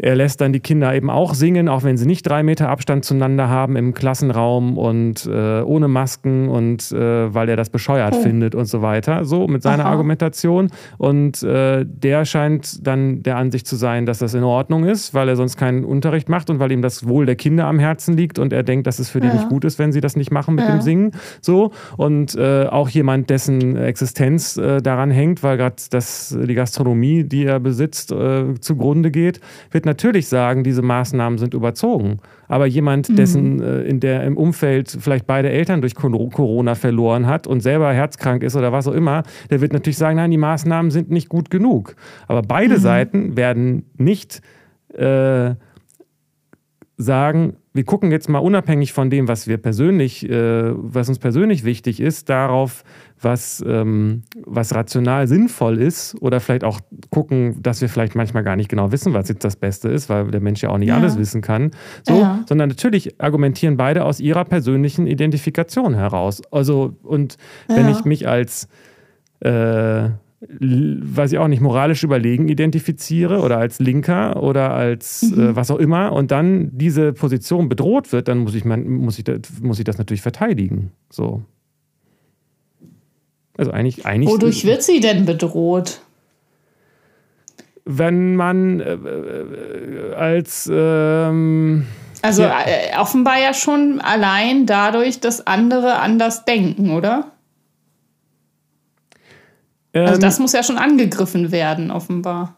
er lässt dann die Kinder eben auch singen, auch wenn sie nicht drei Meter Abstand zueinander haben im Klassenraum und äh, ohne Masken und äh, weil er das bescheuert oh. findet und so weiter. So mit seiner Aha. Argumentation. Und äh, der scheint dann der Ansicht zu sein, dass das in Ordnung ist, weil er sonst keinen Unterricht macht und weil ihm das Wohl der Kinder am Herzen liegt und er denkt, dass es für ja. die nicht gut ist, wenn sie das nicht machen mit ja. dem Singen. So. Und äh, auch jemand, dessen Existenz äh, daran hängt, weil gerade die Gastronomie, die er besitzt, äh, zugrunde geht, wird natürlich sagen, diese Maßnahmen sind überzogen. Aber jemand, mhm. dessen äh, in der im Umfeld vielleicht beide Eltern durch Corona verloren hat und selber herzkrank ist oder was auch immer, der wird natürlich sagen, nein, die Maßnahmen sind nicht gut genug. Aber beide mhm. Seiten werden nicht äh, sagen, wir gucken jetzt mal unabhängig von dem, was wir persönlich, äh, was uns persönlich wichtig ist, darauf, was, ähm, was rational sinnvoll ist oder vielleicht auch gucken, dass wir vielleicht manchmal gar nicht genau wissen, was jetzt das Beste ist, weil der Mensch ja auch nicht ja. alles wissen kann. So, ja. sondern natürlich argumentieren beide aus ihrer persönlichen Identifikation heraus. Also, und wenn ja. ich mich als äh, weiß ich auch nicht, moralisch überlegen identifiziere oder als Linker oder als mhm. äh, was auch immer und dann diese Position bedroht wird, dann muss ich, man, muss ich, muss ich das natürlich verteidigen. So. Also eigentlich, eigentlich. Wodurch wird sie denn bedroht? Wenn man äh, äh als. Ähm, also ja. Äh, offenbar ja schon allein dadurch, dass andere anders denken, oder? Also das ähm, muss ja schon angegriffen werden, offenbar.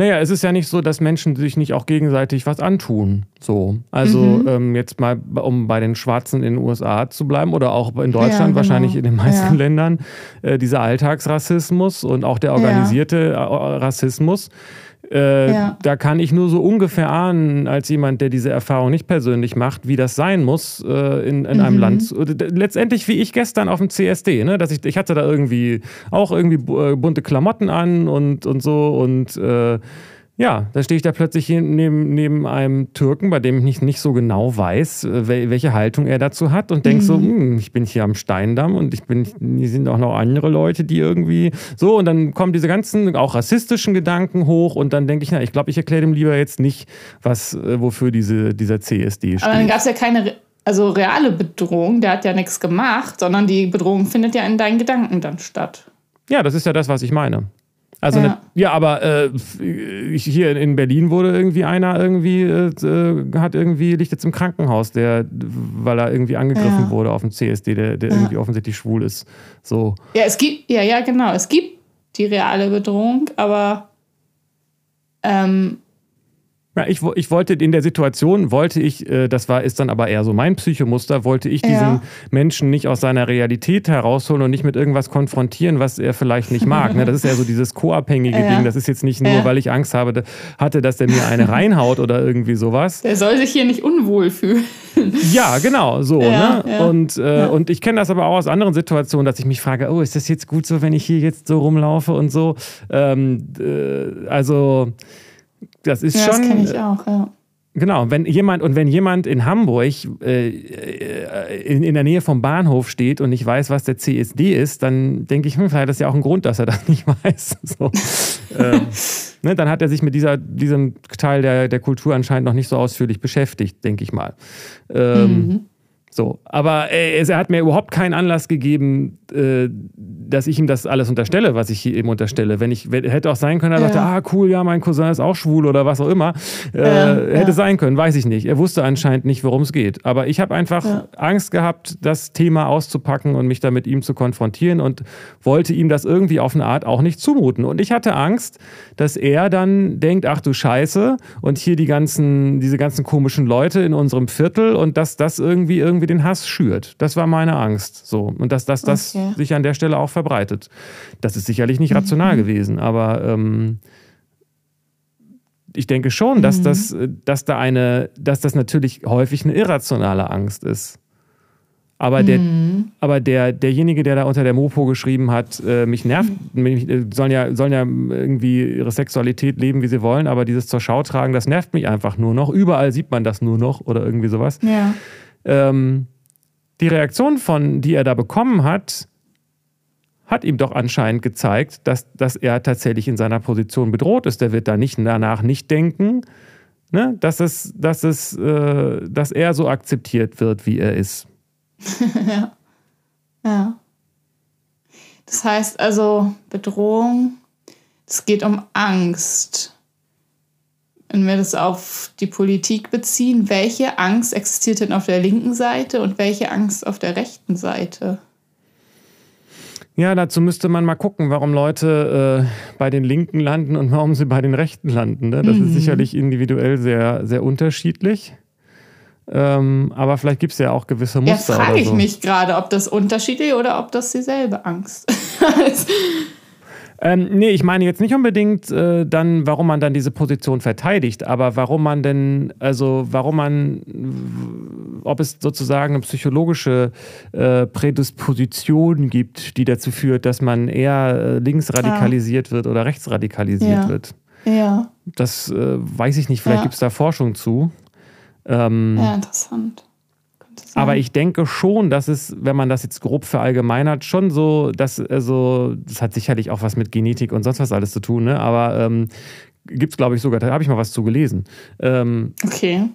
Naja, es ist ja nicht so, dass Menschen sich nicht auch gegenseitig was antun. So. Also mhm. ähm, jetzt mal, um bei den Schwarzen in den USA zu bleiben oder auch in Deutschland, ja, genau. wahrscheinlich in den meisten ja. Ländern, äh, dieser Alltagsrassismus und auch der organisierte ja. Äh, Rassismus äh, ja. Da kann ich nur so ungefähr ahnen, als jemand, der diese Erfahrung nicht persönlich macht, wie das sein muss äh, in, in mhm. einem Land. Letztendlich wie ich gestern auf dem CSD, ne? dass ich, ich hatte da irgendwie auch irgendwie äh, bunte Klamotten an und, und so und äh, ja, da stehe ich da plötzlich neben, neben einem Türken, bei dem ich nicht, nicht so genau weiß, äh, welche Haltung er dazu hat und denke mhm. so, hm, ich bin hier am Steindamm und ich bin, hier sind auch noch andere Leute, die irgendwie so und dann kommen diese ganzen auch rassistischen Gedanken hoch und dann denke ich, na, ich glaube, ich erkläre dem lieber jetzt nicht, was, äh, wofür diese, dieser CSD steht. Aber dann gab es ja keine also reale Bedrohung, der hat ja nichts gemacht, sondern die Bedrohung findet ja in deinen Gedanken dann statt. Ja, das ist ja das, was ich meine. Also ja, eine, ja aber äh, hier in Berlin wurde irgendwie einer irgendwie äh, hat irgendwie liegt jetzt im Krankenhaus, der weil er irgendwie angegriffen ja. wurde auf dem CSD, der, der ja. irgendwie offensichtlich schwul ist. So. Ja, es gibt ja ja genau, es gibt die reale Bedrohung, aber ähm, ja, ich, ich wollte in der Situation, wollte ich, äh, das war, ist dann aber eher so mein Psychomuster, wollte ich diesen ja. Menschen nicht aus seiner Realität herausholen und nicht mit irgendwas konfrontieren, was er vielleicht nicht mag. Ne? Das ist ja so dieses co-abhängige (laughs) ja. Ding. Das ist jetzt nicht nur, weil ich Angst habe, hatte, dass der mir eine (laughs) reinhaut oder irgendwie sowas. Der soll sich hier nicht unwohl fühlen. (laughs) Ja, genau, so. ne? Und, äh, und ich kenne das aber auch aus anderen Situationen, dass ich mich frage, oh, ist das jetzt gut so, wenn ich hier jetzt so rumlaufe und so? Ähm, äh, also das ist ja, schon. Das kenne ich auch, ja. Genau, wenn jemand und wenn jemand in Hamburg äh, äh, in, in der Nähe vom Bahnhof steht und nicht weiß, was der CSD ist, dann denke ich, hm, vielleicht ist ja auch ein Grund, dass er das (laughs) nicht weiß. So. ähm, (laughs) ne, dann hat er sich mit dieser, diesem Teil der, der Kultur anscheinend noch nicht so ausführlich beschäftigt, denke ich mal. Ähm, mhm. So, aber äh, er hat mir überhaupt keinen Anlass gegeben, äh, dass ich ihm das alles unterstelle, was ich ihm unterstelle. Wenn ich hätte auch sein können, er ja. sagte, ah cool, ja, mein Cousin ist auch schwul oder was auch immer. Äh, ja, hätte ja. sein können, weiß ich nicht. Er wusste anscheinend nicht, worum es geht. Aber ich habe einfach Angst gehabt, das Thema auszupacken und mich da mit ihm zu konfrontieren und wollte ihm das irgendwie auf eine Art auch nicht zumuten. Und ich hatte Angst, dass er dann denkt, ach du Scheiße, und hier die ganzen, diese ganzen komischen Leute in unserem Viertel und dass das irgendwie irgendwie irgendwie den Hass schürt. Das war meine Angst. So. Und dass, dass das okay. sich an der Stelle auch verbreitet. Das ist sicherlich nicht rational mhm. gewesen, aber ähm, ich denke schon, dass, mhm. das, dass da eine, dass das natürlich häufig eine irrationale Angst ist. Aber, der, mhm. aber der, derjenige, der da unter der Mopo geschrieben hat, äh, mich nervt, mhm. mich, äh, sollen, ja, sollen ja irgendwie ihre Sexualität leben, wie sie wollen, aber dieses zur Schau tragen, das nervt mich einfach nur noch. Überall sieht man das nur noch oder irgendwie sowas. Ja ähm, die Reaktion von, die er da bekommen hat, hat ihm doch anscheinend gezeigt, dass, dass er tatsächlich in seiner Position bedroht ist. Der wird da nicht danach nicht denken, ne, dass, es, dass, es, äh, dass er so akzeptiert wird, wie er ist. (laughs) ja. Ja. Das heißt also Bedrohung, es geht um Angst. Wenn wir das auf die Politik beziehen, welche Angst existiert denn auf der linken Seite und welche Angst auf der rechten Seite? Ja, dazu müsste man mal gucken, warum Leute äh, bei den Linken landen und warum sie bei den Rechten landen. Ne? Das mhm. ist sicherlich individuell sehr, sehr unterschiedlich. Ähm, aber vielleicht gibt es ja auch gewisse Muster. Ja, frage ich so. mich gerade, ob das unterschiedlich oder ob das dieselbe Angst (laughs) ist. Ähm, nee, ich meine jetzt nicht unbedingt äh, dann, warum man dann diese Position verteidigt, aber warum man denn, also warum man, ob es sozusagen eine psychologische äh, Prädisposition gibt, die dazu führt, dass man eher äh, links radikalisiert ja. wird oder rechts radikalisiert ja. wird. Ja. Das äh, weiß ich nicht, vielleicht ja. gibt es da Forschung zu. Ähm, ja, interessant. Aber ich denke schon, dass es, wenn man das jetzt grob verallgemeinert, schon so, dass, also, das hat sicherlich auch was mit Genetik und sonst was alles zu tun, ne? aber ähm, gibt es, glaube ich, sogar, da habe ich mal was zu gelesen. Ähm, okay.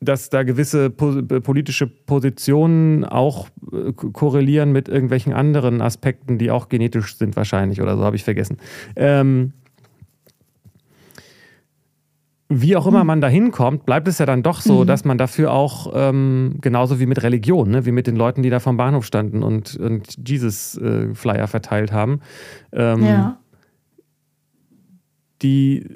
Dass da gewisse po politische Positionen auch äh, korrelieren mit irgendwelchen anderen Aspekten, die auch genetisch sind, wahrscheinlich oder so, habe ich vergessen. Ähm, wie auch immer hm. man da hinkommt, bleibt es ja dann doch so, mhm. dass man dafür auch, ähm, genauso wie mit Religion, ne, wie mit den Leuten, die da vom Bahnhof standen und, und Jesus-Flyer äh, verteilt haben, ähm, ja. die,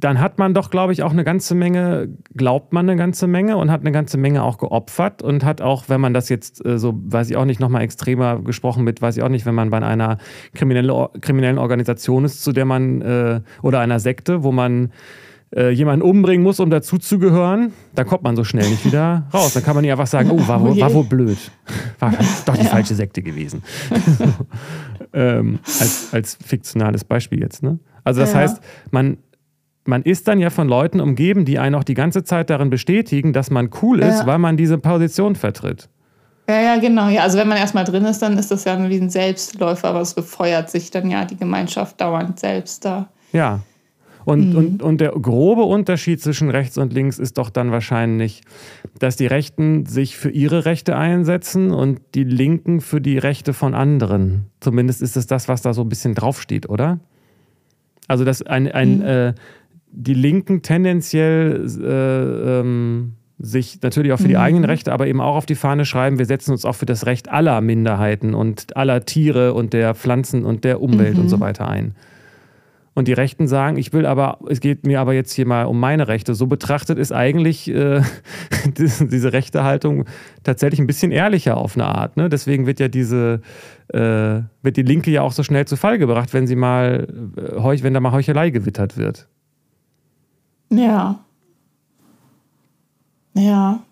dann hat man doch, glaube ich, auch eine ganze Menge, glaubt man eine ganze Menge und hat eine ganze Menge auch geopfert und hat auch, wenn man das jetzt äh, so, weiß ich auch nicht, nochmal extremer gesprochen mit, weiß ich auch nicht, wenn man bei einer kriminelle, kriminellen Organisation ist, zu der man, äh, oder einer Sekte, wo man äh, jemanden umbringen muss, um dazuzugehören, dann kommt man so schnell nicht wieder raus. Dann kann man nicht einfach sagen, oh, war, wohl, war wohl blöd. (laughs) War doch die ja. falsche Sekte gewesen. (laughs) ähm, als, als fiktionales Beispiel jetzt. Ne? Also das ja. heißt, man, man ist dann ja von Leuten umgeben, die einen auch die ganze Zeit darin bestätigen, dass man cool ist, ja. weil man diese Position vertritt. Ja, ja, genau. Ja, also wenn man erstmal drin ist, dann ist das ja wie ein Selbstläufer, aber es befeuert sich dann ja die Gemeinschaft dauernd selbst da. Ja, und, mhm. und, und der grobe Unterschied zwischen rechts und links ist doch dann wahrscheinlich, dass die Rechten sich für ihre Rechte einsetzen und die Linken für die Rechte von anderen. Zumindest ist es das, was da so ein bisschen draufsteht, oder? Also, dass ein, ein, mhm. äh, die Linken tendenziell äh, ähm, sich natürlich auch für die mhm. eigenen Rechte, aber eben auch auf die Fahne schreiben, wir setzen uns auch für das Recht aller Minderheiten und aller Tiere und der Pflanzen und der Umwelt und so mhm. weiter ein. Und die Rechten sagen, ich will aber, es geht mir aber jetzt hier mal um meine Rechte. So betrachtet ist eigentlich äh, (laughs) diese rechte Haltung tatsächlich ein bisschen ehrlicher auf eine Art. Ne? Deswegen wird ja diese, äh, wird die Linke ja auch so schnell zu Fall gebracht, wenn sie mal, äh, wenn da mal Heuchelei gewittert wird. Ja. Ja.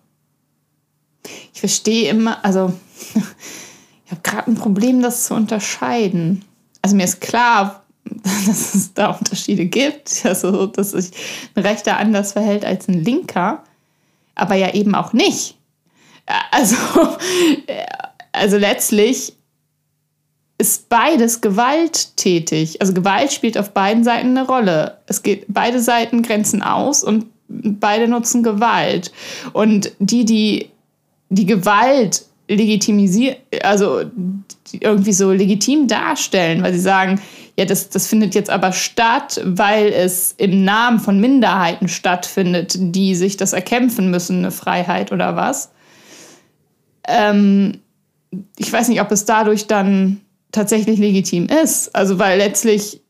Ich verstehe immer, also (laughs) ich habe gerade ein Problem, das zu unterscheiden. Also mir ist klar, (laughs) dass es da Unterschiede gibt, also dass sich ein Rechter anders verhält als ein Linker, aber ja eben auch nicht. Also, (laughs) also letztlich ist beides gewalttätig. Also Gewalt spielt auf beiden Seiten eine Rolle. Es geht beide Seiten grenzen aus und beide nutzen Gewalt. Und die, die die Gewalt legitimisieren, also irgendwie so legitim darstellen, weil sie sagen, ja, das, das findet jetzt aber statt, weil es im Namen von Minderheiten stattfindet, die sich das erkämpfen müssen, eine Freiheit oder was. Ähm, ich weiß nicht, ob es dadurch dann tatsächlich legitim ist. Also, weil letztlich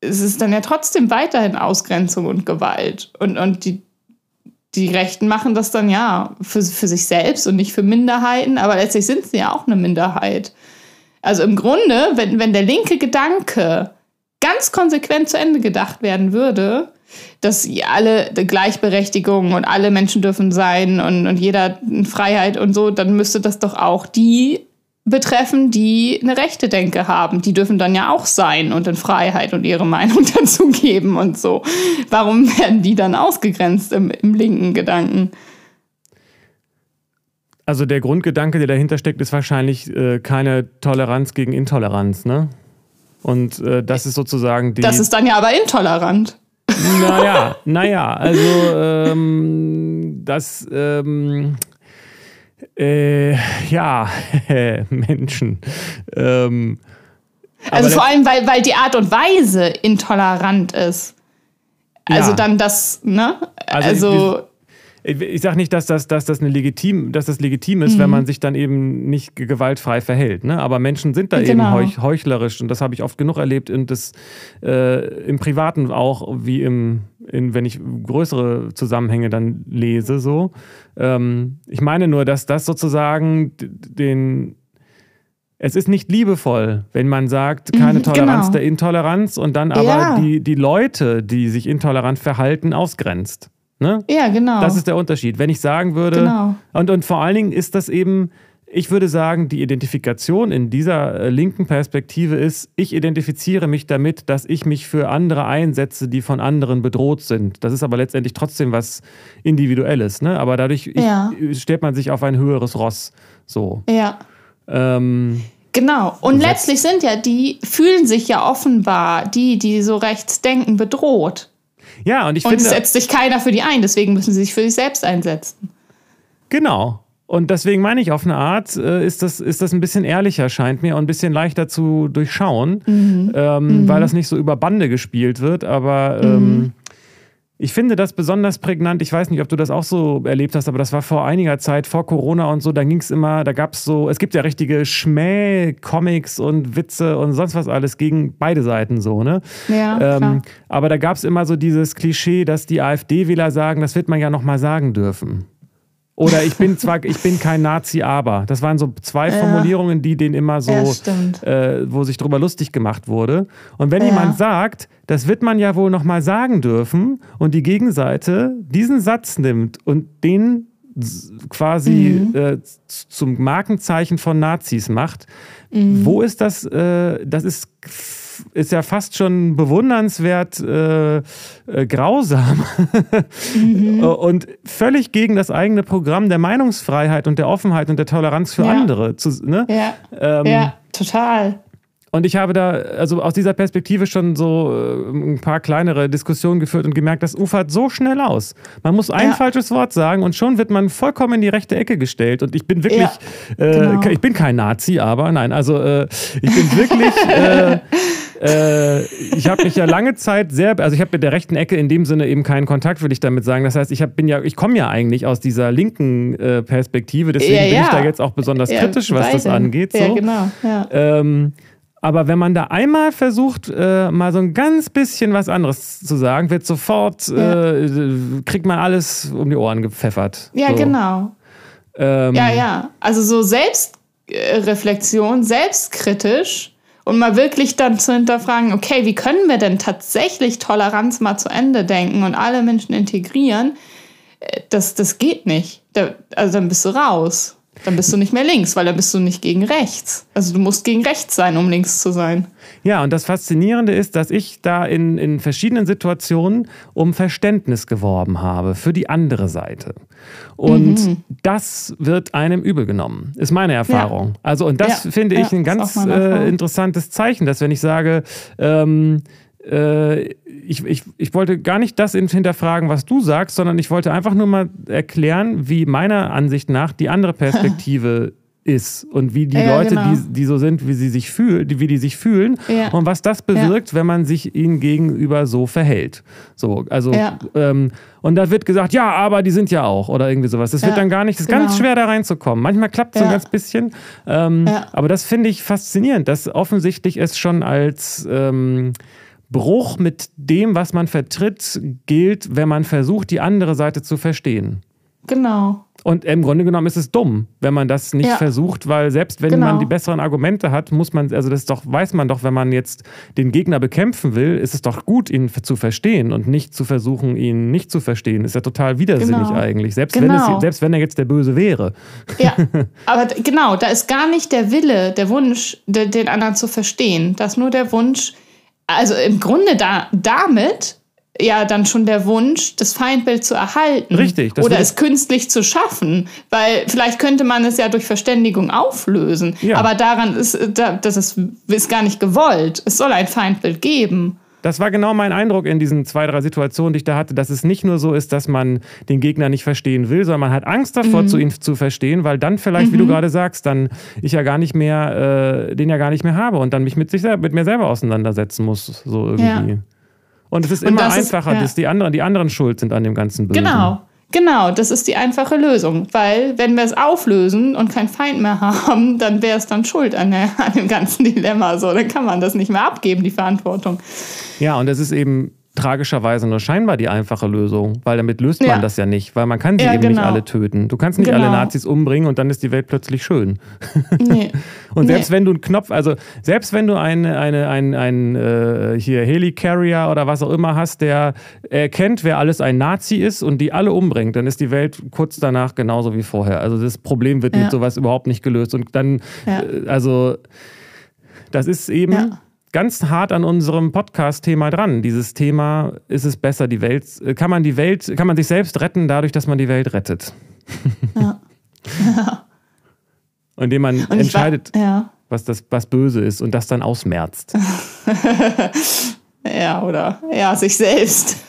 ist es dann ja trotzdem weiterhin Ausgrenzung und Gewalt. Und, und die, die Rechten machen das dann ja für, für sich selbst und nicht für Minderheiten, aber letztlich sind sie ja auch eine Minderheit. Also im Grunde, wenn, wenn der linke Gedanke ganz konsequent zu Ende gedacht werden würde, dass alle Gleichberechtigung und alle Menschen dürfen sein und, und jeder Freiheit und so, dann müsste das doch auch die betreffen, die eine rechte Denke haben. Die dürfen dann ja auch sein und in Freiheit und ihre Meinung (laughs) dazu geben und so. Warum werden die dann ausgegrenzt im, im linken Gedanken? Also der Grundgedanke, der dahinter steckt, ist wahrscheinlich äh, keine Toleranz gegen Intoleranz, ne? Und äh, das ist sozusagen die. Das ist dann ja aber intolerant. Naja, naja, also (laughs) ähm, das ähm, äh, ja, (laughs) Menschen. Ähm, also vor allem, weil, weil die Art und Weise intolerant ist. Also ja. dann das, ne? Also, also ich sage nicht, dass das, dass das, eine legitim, dass das legitim ist, mhm. wenn man sich dann eben nicht gewaltfrei verhält. Ne? Aber Menschen sind da genau. eben heuch, heuchlerisch und das habe ich oft genug erlebt und das äh, im Privaten auch, wie im, in, wenn ich größere Zusammenhänge dann lese. So. Ähm, ich meine nur, dass das sozusagen den es ist nicht liebevoll, wenn man sagt, keine mhm, Toleranz genau. der Intoleranz und dann aber ja. die, die Leute, die sich intolerant verhalten, ausgrenzt. Ne? Ja, genau. Das ist der Unterschied. Wenn ich sagen würde, genau. und, und vor allen Dingen ist das eben, ich würde sagen, die Identifikation in dieser äh, linken Perspektive ist, ich identifiziere mich damit, dass ich mich für andere einsetze, die von anderen bedroht sind. Das ist aber letztendlich trotzdem was Individuelles. Ne? Aber dadurch ja. ich, stellt man sich auf ein höheres Ross. So. Ja. Ähm, Genau. Und letztlich sind ja die, fühlen sich ja offenbar die, die so rechts denken, bedroht. Ja, und ich und finde. Und es setzt sich keiner für die ein, deswegen müssen sie sich für sich selbst einsetzen. Genau. Und deswegen meine ich, auf eine Art äh, ist, das, ist das ein bisschen ehrlicher, scheint mir, und ein bisschen leichter zu durchschauen, mhm. Ähm, mhm. weil das nicht so über Bande gespielt wird. Aber ähm, mhm. Ich finde das besonders prägnant. Ich weiß nicht, ob du das auch so erlebt hast, aber das war vor einiger Zeit, vor Corona und so. Da ging es immer, da gab es so, es gibt ja richtige Schmäh-Comics und Witze und sonst was alles gegen beide Seiten so, ne? Ja. Ähm, aber da gab es immer so dieses Klischee, dass die AfD-Wähler sagen, das wird man ja noch mal sagen dürfen. Oder ich bin zwar, ich bin kein Nazi, aber. Das waren so zwei ja. Formulierungen, die den immer so, ja, äh, wo sich drüber lustig gemacht wurde. Und wenn ja. jemand sagt, das wird man ja wohl nochmal sagen dürfen, und die Gegenseite diesen Satz nimmt und den quasi mhm. äh, zum Markenzeichen von Nazis macht, mhm. wo ist das? Äh, das ist ist ja fast schon bewundernswert äh, äh, grausam mhm. (laughs) und völlig gegen das eigene Programm der Meinungsfreiheit und der Offenheit und der Toleranz für ja. andere. Zu, ne? ja. Ähm, ja, total. Und ich habe da also aus dieser Perspektive schon so äh, ein paar kleinere Diskussionen geführt und gemerkt, das ufert so schnell aus. Man muss ein ja. falsches Wort sagen und schon wird man vollkommen in die rechte Ecke gestellt. Und ich bin wirklich, ja, genau. äh, ich bin kein Nazi, aber nein, also äh, ich bin wirklich, äh, (laughs) äh, ich habe mich ja lange Zeit sehr, also ich habe mit der rechten Ecke in dem Sinne eben keinen Kontakt, würde ich damit sagen. Das heißt, ich hab, bin ja, ich komme ja eigentlich aus dieser linken äh, Perspektive, deswegen ja, bin ich da jetzt auch besonders kritisch, was beide. das angeht. So. Ja, genau. Ja. Ähm, aber wenn man da einmal versucht, äh, mal so ein ganz bisschen was anderes zu sagen, wird sofort, ja. äh, kriegt man alles um die Ohren gepfeffert. Ja, so. genau. Ähm, ja, ja. Also so Selbstreflexion, selbstkritisch und mal wirklich dann zu hinterfragen, okay, wie können wir denn tatsächlich Toleranz mal zu Ende denken und alle Menschen integrieren? Äh, das, das geht nicht. Da, also dann bist du raus. Dann bist du nicht mehr links, weil dann bist du nicht gegen rechts. Also du musst gegen rechts sein, um links zu sein. Ja, und das Faszinierende ist, dass ich da in, in verschiedenen Situationen um Verständnis geworben habe für die andere Seite. Und mhm. das wird einem übel genommen, ist meine Erfahrung. Ja. Also, und das ja. finde ich ja, ein ganz äh, interessantes Zeichen, dass wenn ich sage, ähm, äh, ich, ich, ich wollte gar nicht das hinterfragen, was du sagst, sondern ich wollte einfach nur mal erklären, wie meiner Ansicht nach die andere (laughs) Perspektive ist und wie die ja, Leute, genau. die, die so sind, wie sie sich fühlen, wie die sich fühlen ja. und was das bewirkt, ja. wenn man sich ihnen gegenüber so verhält. So, also ähm, und da wird gesagt, ja, aber die sind ja auch oder irgendwie sowas. Das wird dann gar nicht, das ist genau. ganz schwer da reinzukommen. Manchmal klappt es so ein ganz bisschen, ähm, aber das finde ich faszinierend, dass offensichtlich es schon als ähm, Bruch mit dem, was man vertritt, gilt, wenn man versucht, die andere Seite zu verstehen. Genau. Und im Grunde genommen ist es dumm, wenn man das nicht ja. versucht, weil selbst wenn genau. man die besseren Argumente hat, muss man, also das doch, weiß man doch, wenn man jetzt den Gegner bekämpfen will, ist es doch gut, ihn zu verstehen und nicht zu versuchen, ihn nicht zu verstehen. Ist ja total widersinnig genau. eigentlich, selbst, genau. wenn es, selbst wenn er jetzt der Böse wäre. Ja, (laughs) aber genau, da ist gar nicht der Wille, der Wunsch, den anderen zu verstehen. Da ist nur der Wunsch, also im Grunde da, damit ja dann schon der Wunsch, das Feindbild zu erhalten. Richtig. Oder es künstlich zu schaffen. Weil vielleicht könnte man es ja durch Verständigung auflösen. Ja. Aber daran ist, das ist, ist gar nicht gewollt. Es soll ein Feindbild geben. Das war genau mein Eindruck in diesen zwei, drei Situationen, die ich da hatte, dass es nicht nur so ist, dass man den Gegner nicht verstehen will, sondern man hat Angst davor, mhm. zu ihn zu verstehen, weil dann vielleicht, mhm. wie du mhm. gerade sagst, dann ich ja gar nicht mehr, äh, den ja gar nicht mehr habe und dann mich mit sich mit mir selber auseinandersetzen muss, so irgendwie. Ja. Und es ist immer einfacher, ist, ja. dass die anderen, die anderen schuld sind an dem ganzen Bösen. Genau. Genau, das ist die einfache Lösung. Weil, wenn wir es auflösen und keinen Feind mehr (laughs) haben, dann wäre es dann schuld an, der, an dem ganzen Dilemma. So, dann kann man das nicht mehr abgeben, die Verantwortung. Ja, und es ist eben tragischerweise nur scheinbar die einfache Lösung, weil damit löst man ja. das ja nicht, weil man kann sie ja, eben genau. nicht alle töten. Du kannst nicht genau. alle Nazis umbringen und dann ist die Welt plötzlich schön. Nee. (laughs) und selbst nee. wenn du einen Knopf, also selbst wenn du eine, eine, ein, ein äh, hier Helicarrier oder was auch immer hast, der erkennt, wer alles ein Nazi ist und die alle umbringt, dann ist die Welt kurz danach genauso wie vorher. Also das Problem wird ja. mit sowas überhaupt nicht gelöst. Und dann, äh, also das ist eben ganz hart an unserem Podcast-Thema dran. Dieses Thema, ist es besser, die Welt, äh, kann man die Welt, kann man sich selbst retten dadurch, dass man die Welt rettet? (laughs) Ja. (laughs) ja. Indem man entscheidet, war, ja. was, das, was böse ist und das dann ausmerzt. (laughs) ja, oder ja, sich selbst.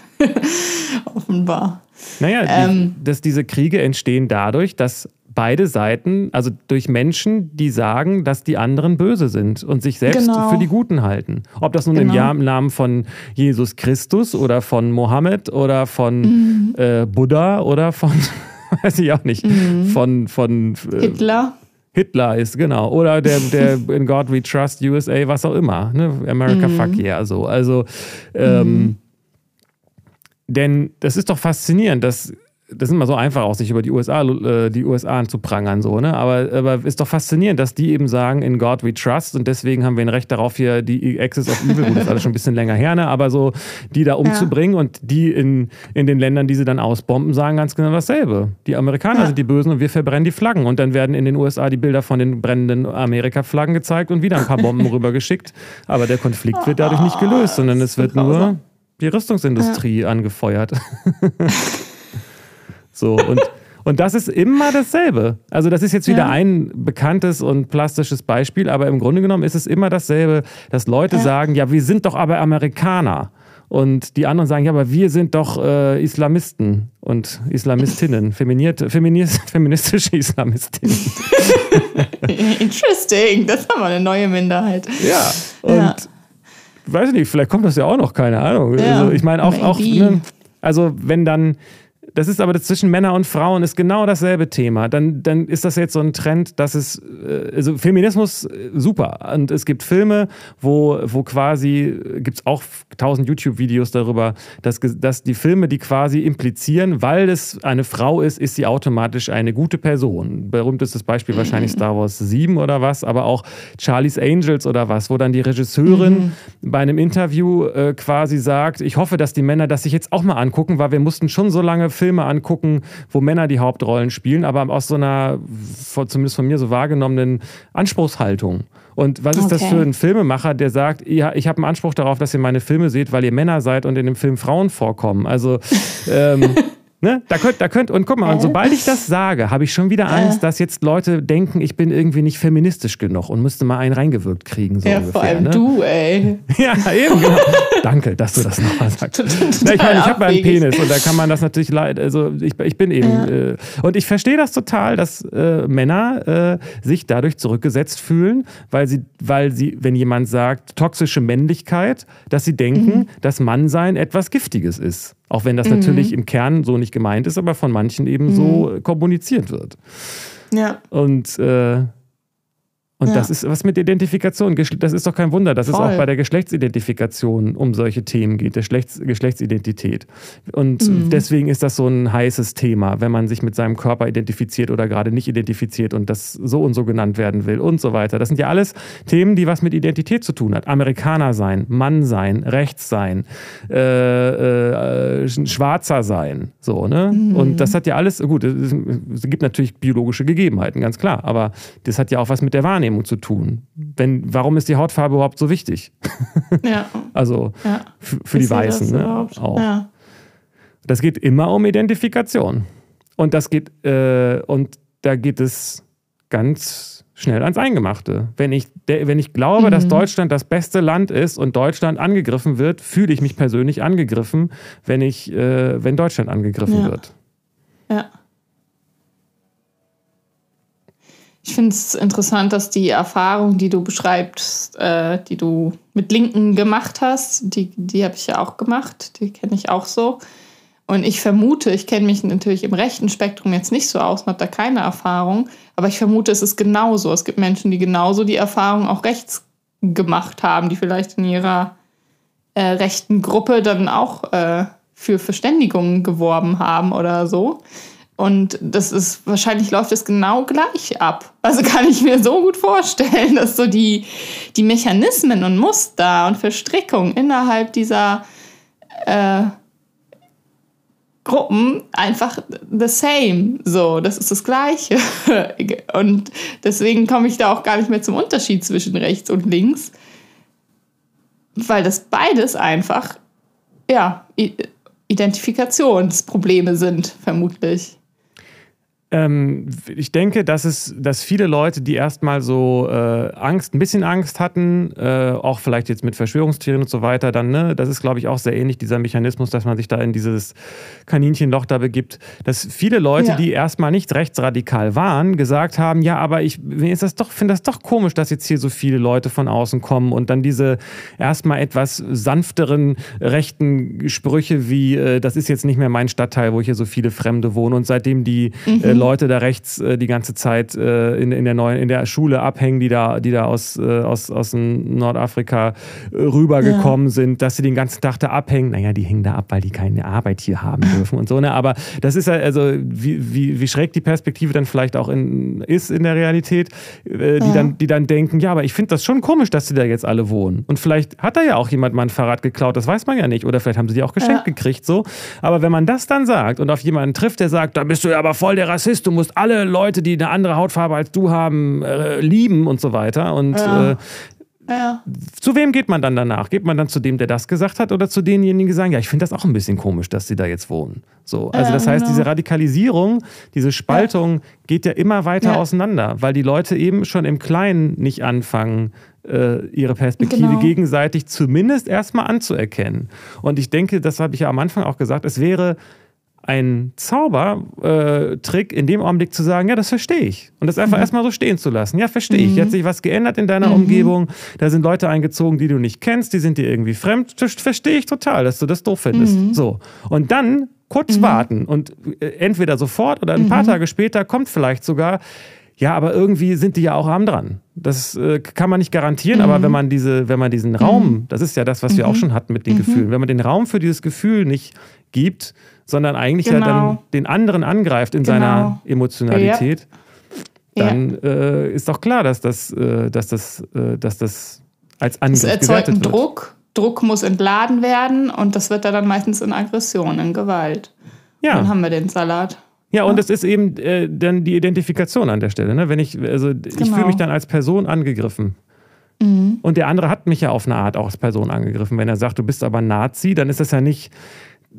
Offenbar. Naja, ähm, die, dass diese Kriege entstehen dadurch, dass beide Seiten, also durch Menschen, die sagen, dass die anderen böse sind und sich selbst genau. für die Guten halten. Ob das nun genau. im Namen von Jesus Christus oder von Mohammed oder von mhm. äh, Buddha oder von, (laughs) weiß ich auch nicht, mhm. von, von äh, Hitler. Hitler ist, genau. Oder der, der (laughs) In God We Trust USA, was auch immer. Ne? America mhm. Fuck Yeah, so. Also, ähm, mhm. denn das ist doch faszinierend, dass das ist immer so einfach auch, sich über die USA, äh, die USA anzuprangern, so, ne? Aber, aber ist doch faszinierend, dass die eben sagen, in God we trust und deswegen haben wir ein Recht darauf, hier die Access of Evil, gut, das ist alles schon ein bisschen länger her, ne? Aber so, die da umzubringen ja. und die in, in den Ländern, die sie dann ausbomben, sagen ganz genau dasselbe. Die Amerikaner ja. sind die Bösen und wir verbrennen die Flaggen. Und dann werden in den USA die Bilder von den brennenden Amerika-Flaggen gezeigt und wieder ein paar Bomben (laughs) rübergeschickt. Aber der Konflikt wird dadurch nicht gelöst, sondern es wird nur die Rüstungsindustrie ja. angefeuert. (laughs) So, und, (laughs) und das ist immer dasselbe. Also, das ist jetzt wieder ja. ein bekanntes und plastisches Beispiel, aber im Grunde genommen ist es immer dasselbe, dass Leute ja. sagen: Ja, wir sind doch aber Amerikaner. Und die anderen sagen, ja, aber wir sind doch äh, Islamisten und Islamistinnen, (laughs) feminiert, feminist, (laughs) feministische Islamistinnen. Interesting, das haben wir eine neue Minderheit. Ja, und ja. weiß nicht, vielleicht kommt das ja auch noch, keine Ahnung. Also, ich meine, auch, auch ne, also wenn dann das ist aber das zwischen Männern und Frauen ist genau dasselbe Thema. Dann, dann ist das jetzt so ein Trend, dass es, äh, also Feminismus äh, super. Und es gibt Filme, wo, wo quasi, gibt es auch tausend YouTube-Videos darüber, dass, dass die Filme, die quasi implizieren, weil es eine Frau ist, ist sie automatisch eine gute Person. Berühmtestes Beispiel wahrscheinlich Star Wars 7 oder was, aber auch Charlie's Angels oder was, wo dann die Regisseurin mhm. bei einem Interview äh, quasi sagt, ich hoffe, dass die Männer das sich jetzt auch mal angucken, weil wir mussten schon so lange Filme Filme angucken, wo Männer die Hauptrollen spielen, aber aus so einer, zumindest von mir so wahrgenommenen Anspruchshaltung. Und was ist okay. das für ein Filmemacher, der sagt, ja, ich habe einen Anspruch darauf, dass ihr meine Filme seht, weil ihr Männer seid und in dem Film Frauen vorkommen? Also ähm, (laughs) Ne? Da könnt, da könnt, und guck mal, und sobald ich das sage, habe ich schon wieder Angst, dass jetzt Leute denken, ich bin irgendwie nicht feministisch genug und müsste mal einen reingewirkt kriegen. So ja, ungefähr, vor allem ne? du, ey. (laughs) Ja, eben, genau. Danke, dass du das nochmal sagst. (laughs) Na, ich meine, ich habe einen. Penis und da kann man das natürlich leid. Also ich, ich bin eben. Äh, und ich verstehe das total, dass äh, Männer äh, sich dadurch zurückgesetzt fühlen, weil sie, weil sie, wenn jemand sagt, toxische Männlichkeit, dass sie denken, dass Mannsein etwas Giftiges ist. Auch wenn das natürlich im Kern so nicht gemeint ist, aber von manchen eben so kommuniziert wird. Ja. Und, äh, und Ja. das ist was mit Identifikation. Das ist doch kein Wunder, dass es Voll. auch bei der Geschlechtsidentifikation um solche Themen geht, der Geschlechts Geschlechtsidentität. Und Mhm. deswegen ist das so ein heißes Thema, wenn man sich mit seinem Körper identifiziert oder gerade nicht identifiziert und das so und so genannt werden will und so weiter. Das sind ja alles Themen, die was mit Identität zu tun hat. Amerikaner sein, Mann sein, rechts sein, äh, äh, Schwarzer sein. So, ne? Und das hat ja alles, gut, es, es gibt natürlich biologische Gegebenheiten, ganz klar, aber das hat ja auch was mit der Wahrnehmung zu tun. Wenn, warum ist die Hautfarbe überhaupt so wichtig? (laughs) Ja. (laughs) Also ja. für die Ist sie das Weißen, ne? überhaupt? Auch. Ja. Das geht immer um Identifikation. Und das geht, äh, und da geht es ganz schnell ans Eingemachte. Wenn ich, der, wenn ich glaube, dass Deutschland das beste Land ist und Deutschland angegriffen wird, fühle ich mich persönlich angegriffen, wenn ich, äh, wenn Deutschland angegriffen Ja. wird. Ja. Ich finde es interessant, dass die Erfahrung, die du beschreibst, äh, die du mit Linken gemacht hast, die, die habe ich ja auch gemacht, die kenne ich auch so. Und ich vermute, ich kenne mich natürlich im rechten Spektrum jetzt nicht so aus und habe da keine Erfahrung, aber ich vermute, es ist genauso. Es gibt Menschen, die genauso die Erfahrung auch rechts gemacht haben, die vielleicht in ihrer äh, rechten Gruppe dann auch äh, für Verständigung geworben haben oder so. Und das ist, wahrscheinlich läuft es genau gleich ab. Also kann ich mir so gut vorstellen, dass so die, die Mechanismen und Muster und Verstrickungen innerhalb dieser äh, Gruppen einfach the same. So, das ist das Gleiche. (laughs) Und deswegen komme ich da auch gar nicht mehr zum Unterschied zwischen rechts und links. Weil das beides einfach, ja, Identifikationsprobleme sind, vermutlich. Ähm, ich denke, dass es, dass viele Leute, die erstmal so äh, Angst, ein bisschen Angst hatten, äh, auch vielleicht jetzt mit Verschwörungstheorien und so weiter, dann, ne, das ist, glaube ich, auch sehr ähnlich, dieser Mechanismus, dass man sich da in dieses Kaninchenloch da begibt, dass viele Leute, Ja. die erstmal nicht rechtsradikal waren, gesagt haben, ja, aber ich ist das doch, finde das doch komisch, dass jetzt hier so viele Leute von außen kommen und dann diese erstmal etwas sanfteren rechten Sprüche wie, äh, das ist jetzt nicht mehr mein Stadtteil, wo hier so viele Fremde wohnen und seitdem die äh, Leute da rechts äh, die ganze Zeit äh, in, in, der neuen, in der Schule abhängen, die da, die da aus, äh, aus, aus Nordafrika äh, rübergekommen sind, dass sie den ganzen Tag da abhängen. Naja, die hängen da ab, weil die keine Arbeit hier haben dürfen und so. Ne? Aber das ist ja, also wie, wie, wie schräg die Perspektive dann vielleicht auch in, ist in der Realität, äh, die, dann, die dann denken, ja, aber ich finde das schon komisch, dass sie da jetzt alle wohnen. Und vielleicht hat da ja auch jemand mal ein Fahrrad geklaut, das weiß man ja nicht. Oder vielleicht haben sie die auch geschenkt Ja. gekriegt, so. Aber wenn man das dann sagt und auf jemanden trifft, der sagt, da bist du ja aber voll der Rassist, du musst alle Leute, die eine andere Hautfarbe als du haben, äh, lieben und so weiter. Und Ja. äh, Ja. zu wem geht man dann danach? Geht man dann zu dem, der das gesagt hat, oder zu denjenigen, die sagen, ja, ich finde das auch ein bisschen komisch, dass sie da jetzt wohnen? So, also Ja, das heißt, genau. diese Radikalisierung, diese Spaltung geht ja immer weiter Ja. auseinander, weil die Leute eben schon im Kleinen nicht anfangen, äh, ihre Perspektive Genau. gegenseitig zumindest erstmal anzuerkennen. Und ich denke, das habe ich ja am Anfang auch gesagt, es wäre ein Zaubertrick, in dem Augenblick zu sagen, ja, das verstehe ich. Und das einfach erstmal so stehen zu lassen. Ja, verstehe ich. Hier hat sich was geändert in deiner Umgebung. Da sind Leute eingezogen, die du nicht kennst, die sind dir irgendwie fremd. Das verstehe ich total, dass du das doof findest. So. Und dann kurz warten und äh, entweder sofort oder ein paar Tage später kommt vielleicht sogar, ja, aber irgendwie sind die ja auch arm dran. Das äh, kann man nicht garantieren, aber wenn man diese, wenn man diesen Raum, das ist ja das, was wir auch schon hatten mit den Gefühlen, wenn man den Raum für dieses Gefühl nicht gibt, sondern eigentlich ja dann Genau. den anderen angreift in seiner Emotionalität, Ja. dann äh, ist doch klar, dass das, äh, dass das, äh, dass das als Es Angriff erzeugt einen gewertet wird. Druck. Druck muss entladen werden und das wird dann meistens in Aggression, in Gewalt. Ja. Dann haben wir den Salat. Ja, und es ist eben äh, dann die Identifikation an der Stelle. Ne? Wenn ich, also ich Genau. fühle mich dann als Person angegriffen. Und der andere hat mich ja auf eine Art auch als Person angegriffen. Wenn er sagt, du bist aber Nazi, dann ist das ja nicht,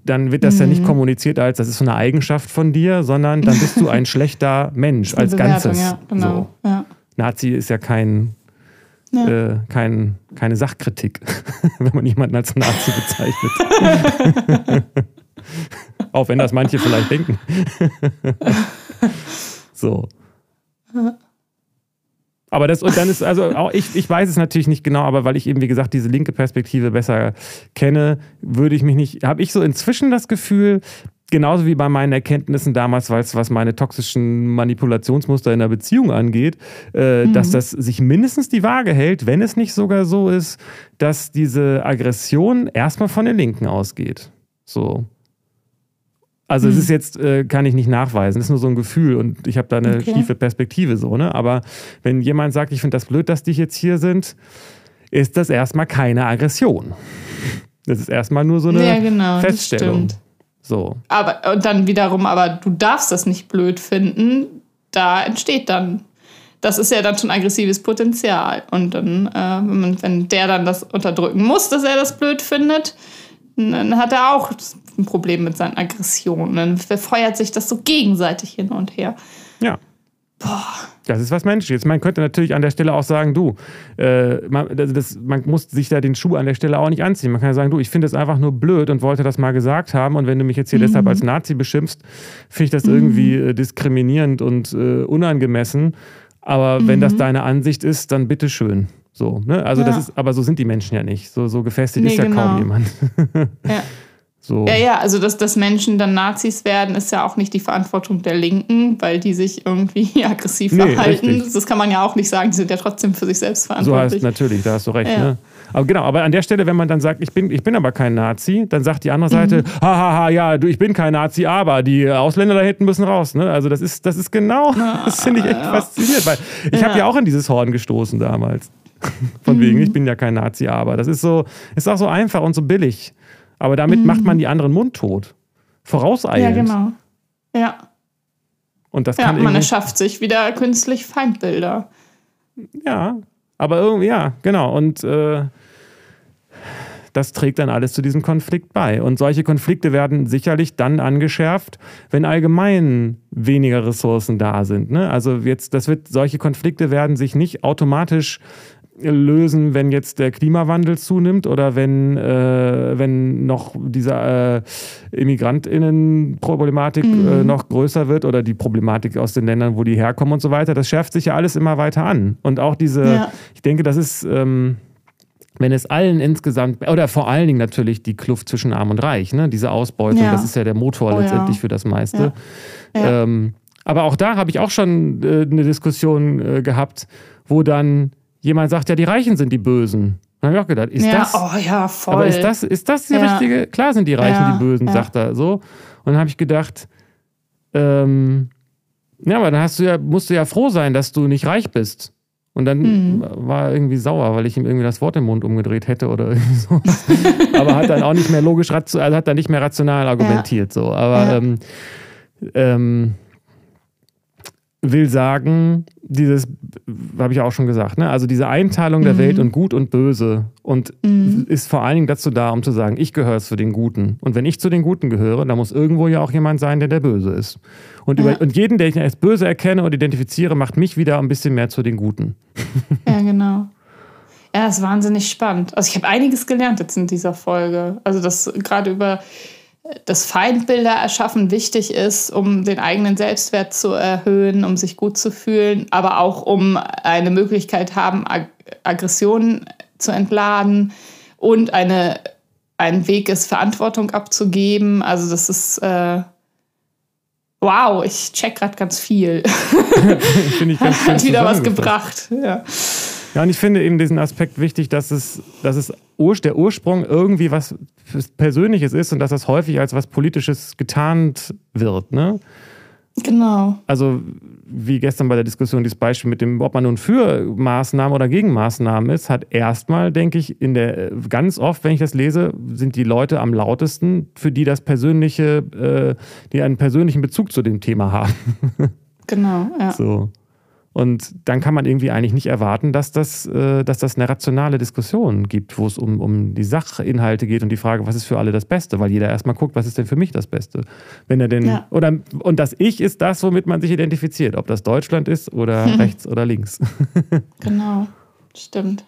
dann wird das mhm. ja nicht mhm. kommuniziert als, das ist so eine Eigenschaft von dir, sondern dann bist du ein (laughs) schlechter Mensch als Bewertung, Ganzes. Ja, genau. So. Ja. Nazi ist ja kein, ja. Äh, kein, keine Sachkritik, (laughs) wenn man jemanden als Nazi bezeichnet. (laughs) Auch wenn das manche vielleicht denken. so. Aber das, und dann ist, also auch ich, ich weiß es natürlich nicht genau, aber weil ich eben, wie gesagt, diese linke Perspektive besser kenne, würde ich mich nicht, habe ich so inzwischen das Gefühl, genauso wie bei meinen Erkenntnissen damals, was meine toxischen Manipulationsmuster in der Beziehung angeht, äh, mhm. dass das sich mindestens die Waage hält, wenn es nicht sogar so ist, dass diese Aggression erstmal von den Linken ausgeht. So. Also mhm. es ist jetzt, äh, kann ich nicht nachweisen, es ist nur so ein Gefühl und ich habe da eine okay. schiefe Perspektive so, ne? Aber wenn jemand sagt, ich finde das blöd, dass die jetzt hier sind, ist das erstmal keine Aggression. Das ist erstmal nur so eine ja, genau, Feststellung. So. Aber und dann wiederum, aber du darfst das nicht blöd finden, da entsteht dann. Das ist ja dann schon aggressives Potenzial. Und dann, äh, wenn der dann das unterdrücken muss, dass er das blöd findet, dann hat er auch ein Problem mit seinen Aggressionen. Dann verfeuert sich das so gegenseitig hin und her. Ja. Boah. Das ist was Menschliches. Man könnte natürlich an der Stelle auch sagen, du, äh, man, das, man, muss sich da den Schuh an der Stelle auch nicht anziehen. Man kann ja sagen, du, ich finde es einfach nur blöd und wollte das mal gesagt haben. Und wenn du mich jetzt hier mhm. deshalb als Nazi beschimpfst, finde ich das mhm. irgendwie äh, diskriminierend und äh, unangemessen. Aber mhm. wenn das mhm. deine Ansicht ist, dann bitteschön. So, ne? Also ja. das ist, aber so sind die Menschen ja nicht. So, so gefestigt nee, ist ja genau. kaum jemand. (laughs) ja. So. Ja, ja, also dass, dass Menschen dann Nazis werden, ist ja auch nicht die Verantwortung der Linken, weil die sich irgendwie (laughs) aggressiv nee, verhalten. Richtig. Das kann man ja auch nicht sagen, die sind ja trotzdem für sich selbst verantwortlich. So heißt natürlich, da hast du recht. Ja. Ne? Aber genau, aber an der Stelle, wenn man dann sagt, ich bin, ich bin aber kein Nazi, dann sagt die andere Seite, mhm. hahaha, ja, du, ich bin kein Nazi, aber die Ausländer da hinten müssen raus. Ne? Also das ist, das ist genau, (laughs) das finde ich echt ja. faszinierend, weil ich ja. habe ja auch in dieses Horn gestoßen damals. Von mhm. wegen, ich bin ja kein Nazi, aber das ist so, ist auch so einfach und so billig. Aber damit mhm. macht man die anderen mundtot. Vorauseilend. Ja, genau. Ja. Und das ja, kann man erschafft sich wieder künstlich Feindbilder. Ja, aber irgendwie, ja, genau. Und äh, das trägt dann alles zu diesem Konflikt bei. Und solche Konflikte werden sicherlich dann angeschärft, wenn allgemein weniger Ressourcen da sind. Ne? Also jetzt, das wird, solche Konflikte werden sich nicht automatisch lösen, wenn jetzt der Klimawandel zunimmt oder wenn, äh, wenn noch diese äh, Immigrantinnenproblematik mhm. äh, noch größer wird oder die Problematik aus den Ländern, wo die herkommen und so weiter. Das schärft sich ja alles immer weiter an. Und auch diese, ja. ich denke, das ist, ähm, wenn es allen insgesamt, oder vor allen Dingen natürlich die Kluft zwischen Arm und Reich, ne? diese Ausbeutung, ja. das ist ja der Motor oh, letztendlich ja. für das meiste. Ähm, aber auch da habe ich auch schon äh, eine Diskussion äh, gehabt, wo dann jemand sagt, ja, die Reichen sind die Bösen. Dann habe ich auch gedacht, ist ja, das. Oh ja, voll. Aber ist das, ist das die ja. richtige? Klar sind die Reichen ja, die Bösen, sagt er so. Und dann habe ich gedacht, ähm, ja, aber dann hast du ja, musst du ja froh sein, dass du nicht reich bist. Und dann mhm. war er irgendwie sauer, weil ich ihm irgendwie das Wort im Mund umgedreht hätte oder (laughs) irgendwie so. aber hat dann auch nicht mehr logisch, also hat dann nicht mehr rational argumentiert. So. Aber ähm, ähm, will sagen, dieses, habe ich auch schon gesagt, ne? also diese Einteilung der mhm. Welt und Gut und Böse und mhm. ist vor allen Dingen dazu da, um zu sagen, ich gehöre zu den Guten. Und wenn ich zu den Guten gehöre, dann muss irgendwo ja auch jemand sein, der der Böse ist. Und, ja. über, und jeden, der ich als böse erkenne und identifiziere, macht mich wieder ein bisschen mehr zu den Guten. Ja, (laughs) genau. Ja, das ist wahnsinnig spannend. Also ich habe einiges gelernt jetzt in dieser Folge. Also das gerade über dass Feindbilder erschaffen wichtig ist, um den eigenen Selbstwert zu erhöhen, um sich gut zu fühlen, aber auch um eine Möglichkeit haben, Ag Aggressionen zu entladen und eine, ein Weg ist, Verantwortung abzugeben. Also das ist äh, wow, ich check gerade ganz viel. (laughs) Finde ich ganz (laughs) Hat wieder was gebracht. Ja. Ja, und ich finde eben diesen Aspekt wichtig, dass es, dass es Ur der Ursprung irgendwie was Persönliches ist und dass das häufig als was Politisches getarnt wird. Ne? Genau. Also wie gestern bei der Diskussion dieses Beispiel mit dem, ob man nun für Maßnahmen oder gegen Maßnahmen ist, hat erstmal, denke ich, in der ganz oft, wenn ich das lese, sind die Leute am lautesten, für die das persönliche, äh, die einen persönlichen Bezug zu dem Thema haben. (laughs) Genau, ja. So. Und dann kann man irgendwie eigentlich nicht erwarten, dass das, äh, dass das eine rationale Diskussion gibt, wo es um, um die Sachinhalte geht und die Frage, was ist für alle das Beste, weil jeder erstmal guckt, was ist denn für mich das Beste. Wenn er denn, ja. oder, und das Ich ist das, womit man sich identifiziert, ob das Deutschland ist oder hm. rechts oder links. (laughs) genau, stimmt.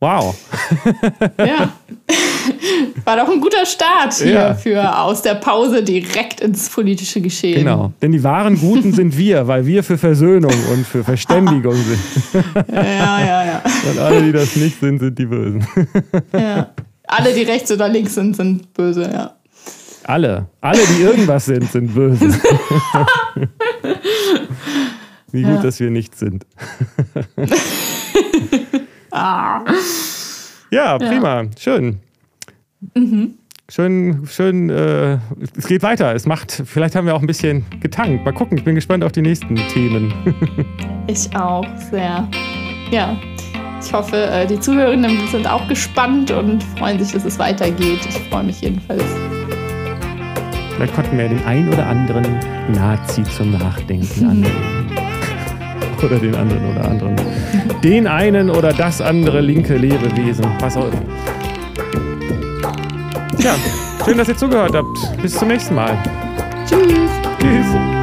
Wow. ja. (laughs) (laughs) War doch ein guter Start hier ja. für aus der Pause direkt ins politische Geschehen. Genau. Denn die wahren Guten sind wir, weil wir für Versöhnung und für Verständigung sind. ja, ja, ja. Und alle, die das nicht sind, sind die Bösen. ja. Alle, die rechts oder links sind, sind böse, ja. Alle. Alle, die irgendwas sind, sind böse. Wie gut, ja. dass wir nicht sind. (laughs) Ah. Ja, prima. Ja. Schön. Mhm. Schön, schön, äh, es geht weiter. Es macht, vielleicht haben wir auch ein bisschen getankt. Mal gucken, ich bin gespannt auf die nächsten Themen. (laughs) ich auch, sehr. Ja, ich hoffe, äh, die Zuhörenden sind auch gespannt und freuen sich, dass es weitergeht. Ich freue mich jedenfalls. Vielleicht konnten wir den ein oder anderen Nazi zum Nachdenken (laughs) anregen oder den anderen oder anderen. Den einen oder das andere linke Lebewesen, was auch immer. Ja, schön, dass ihr zugehört habt. Bis zum nächsten Mal. Tschüss. Tschüss.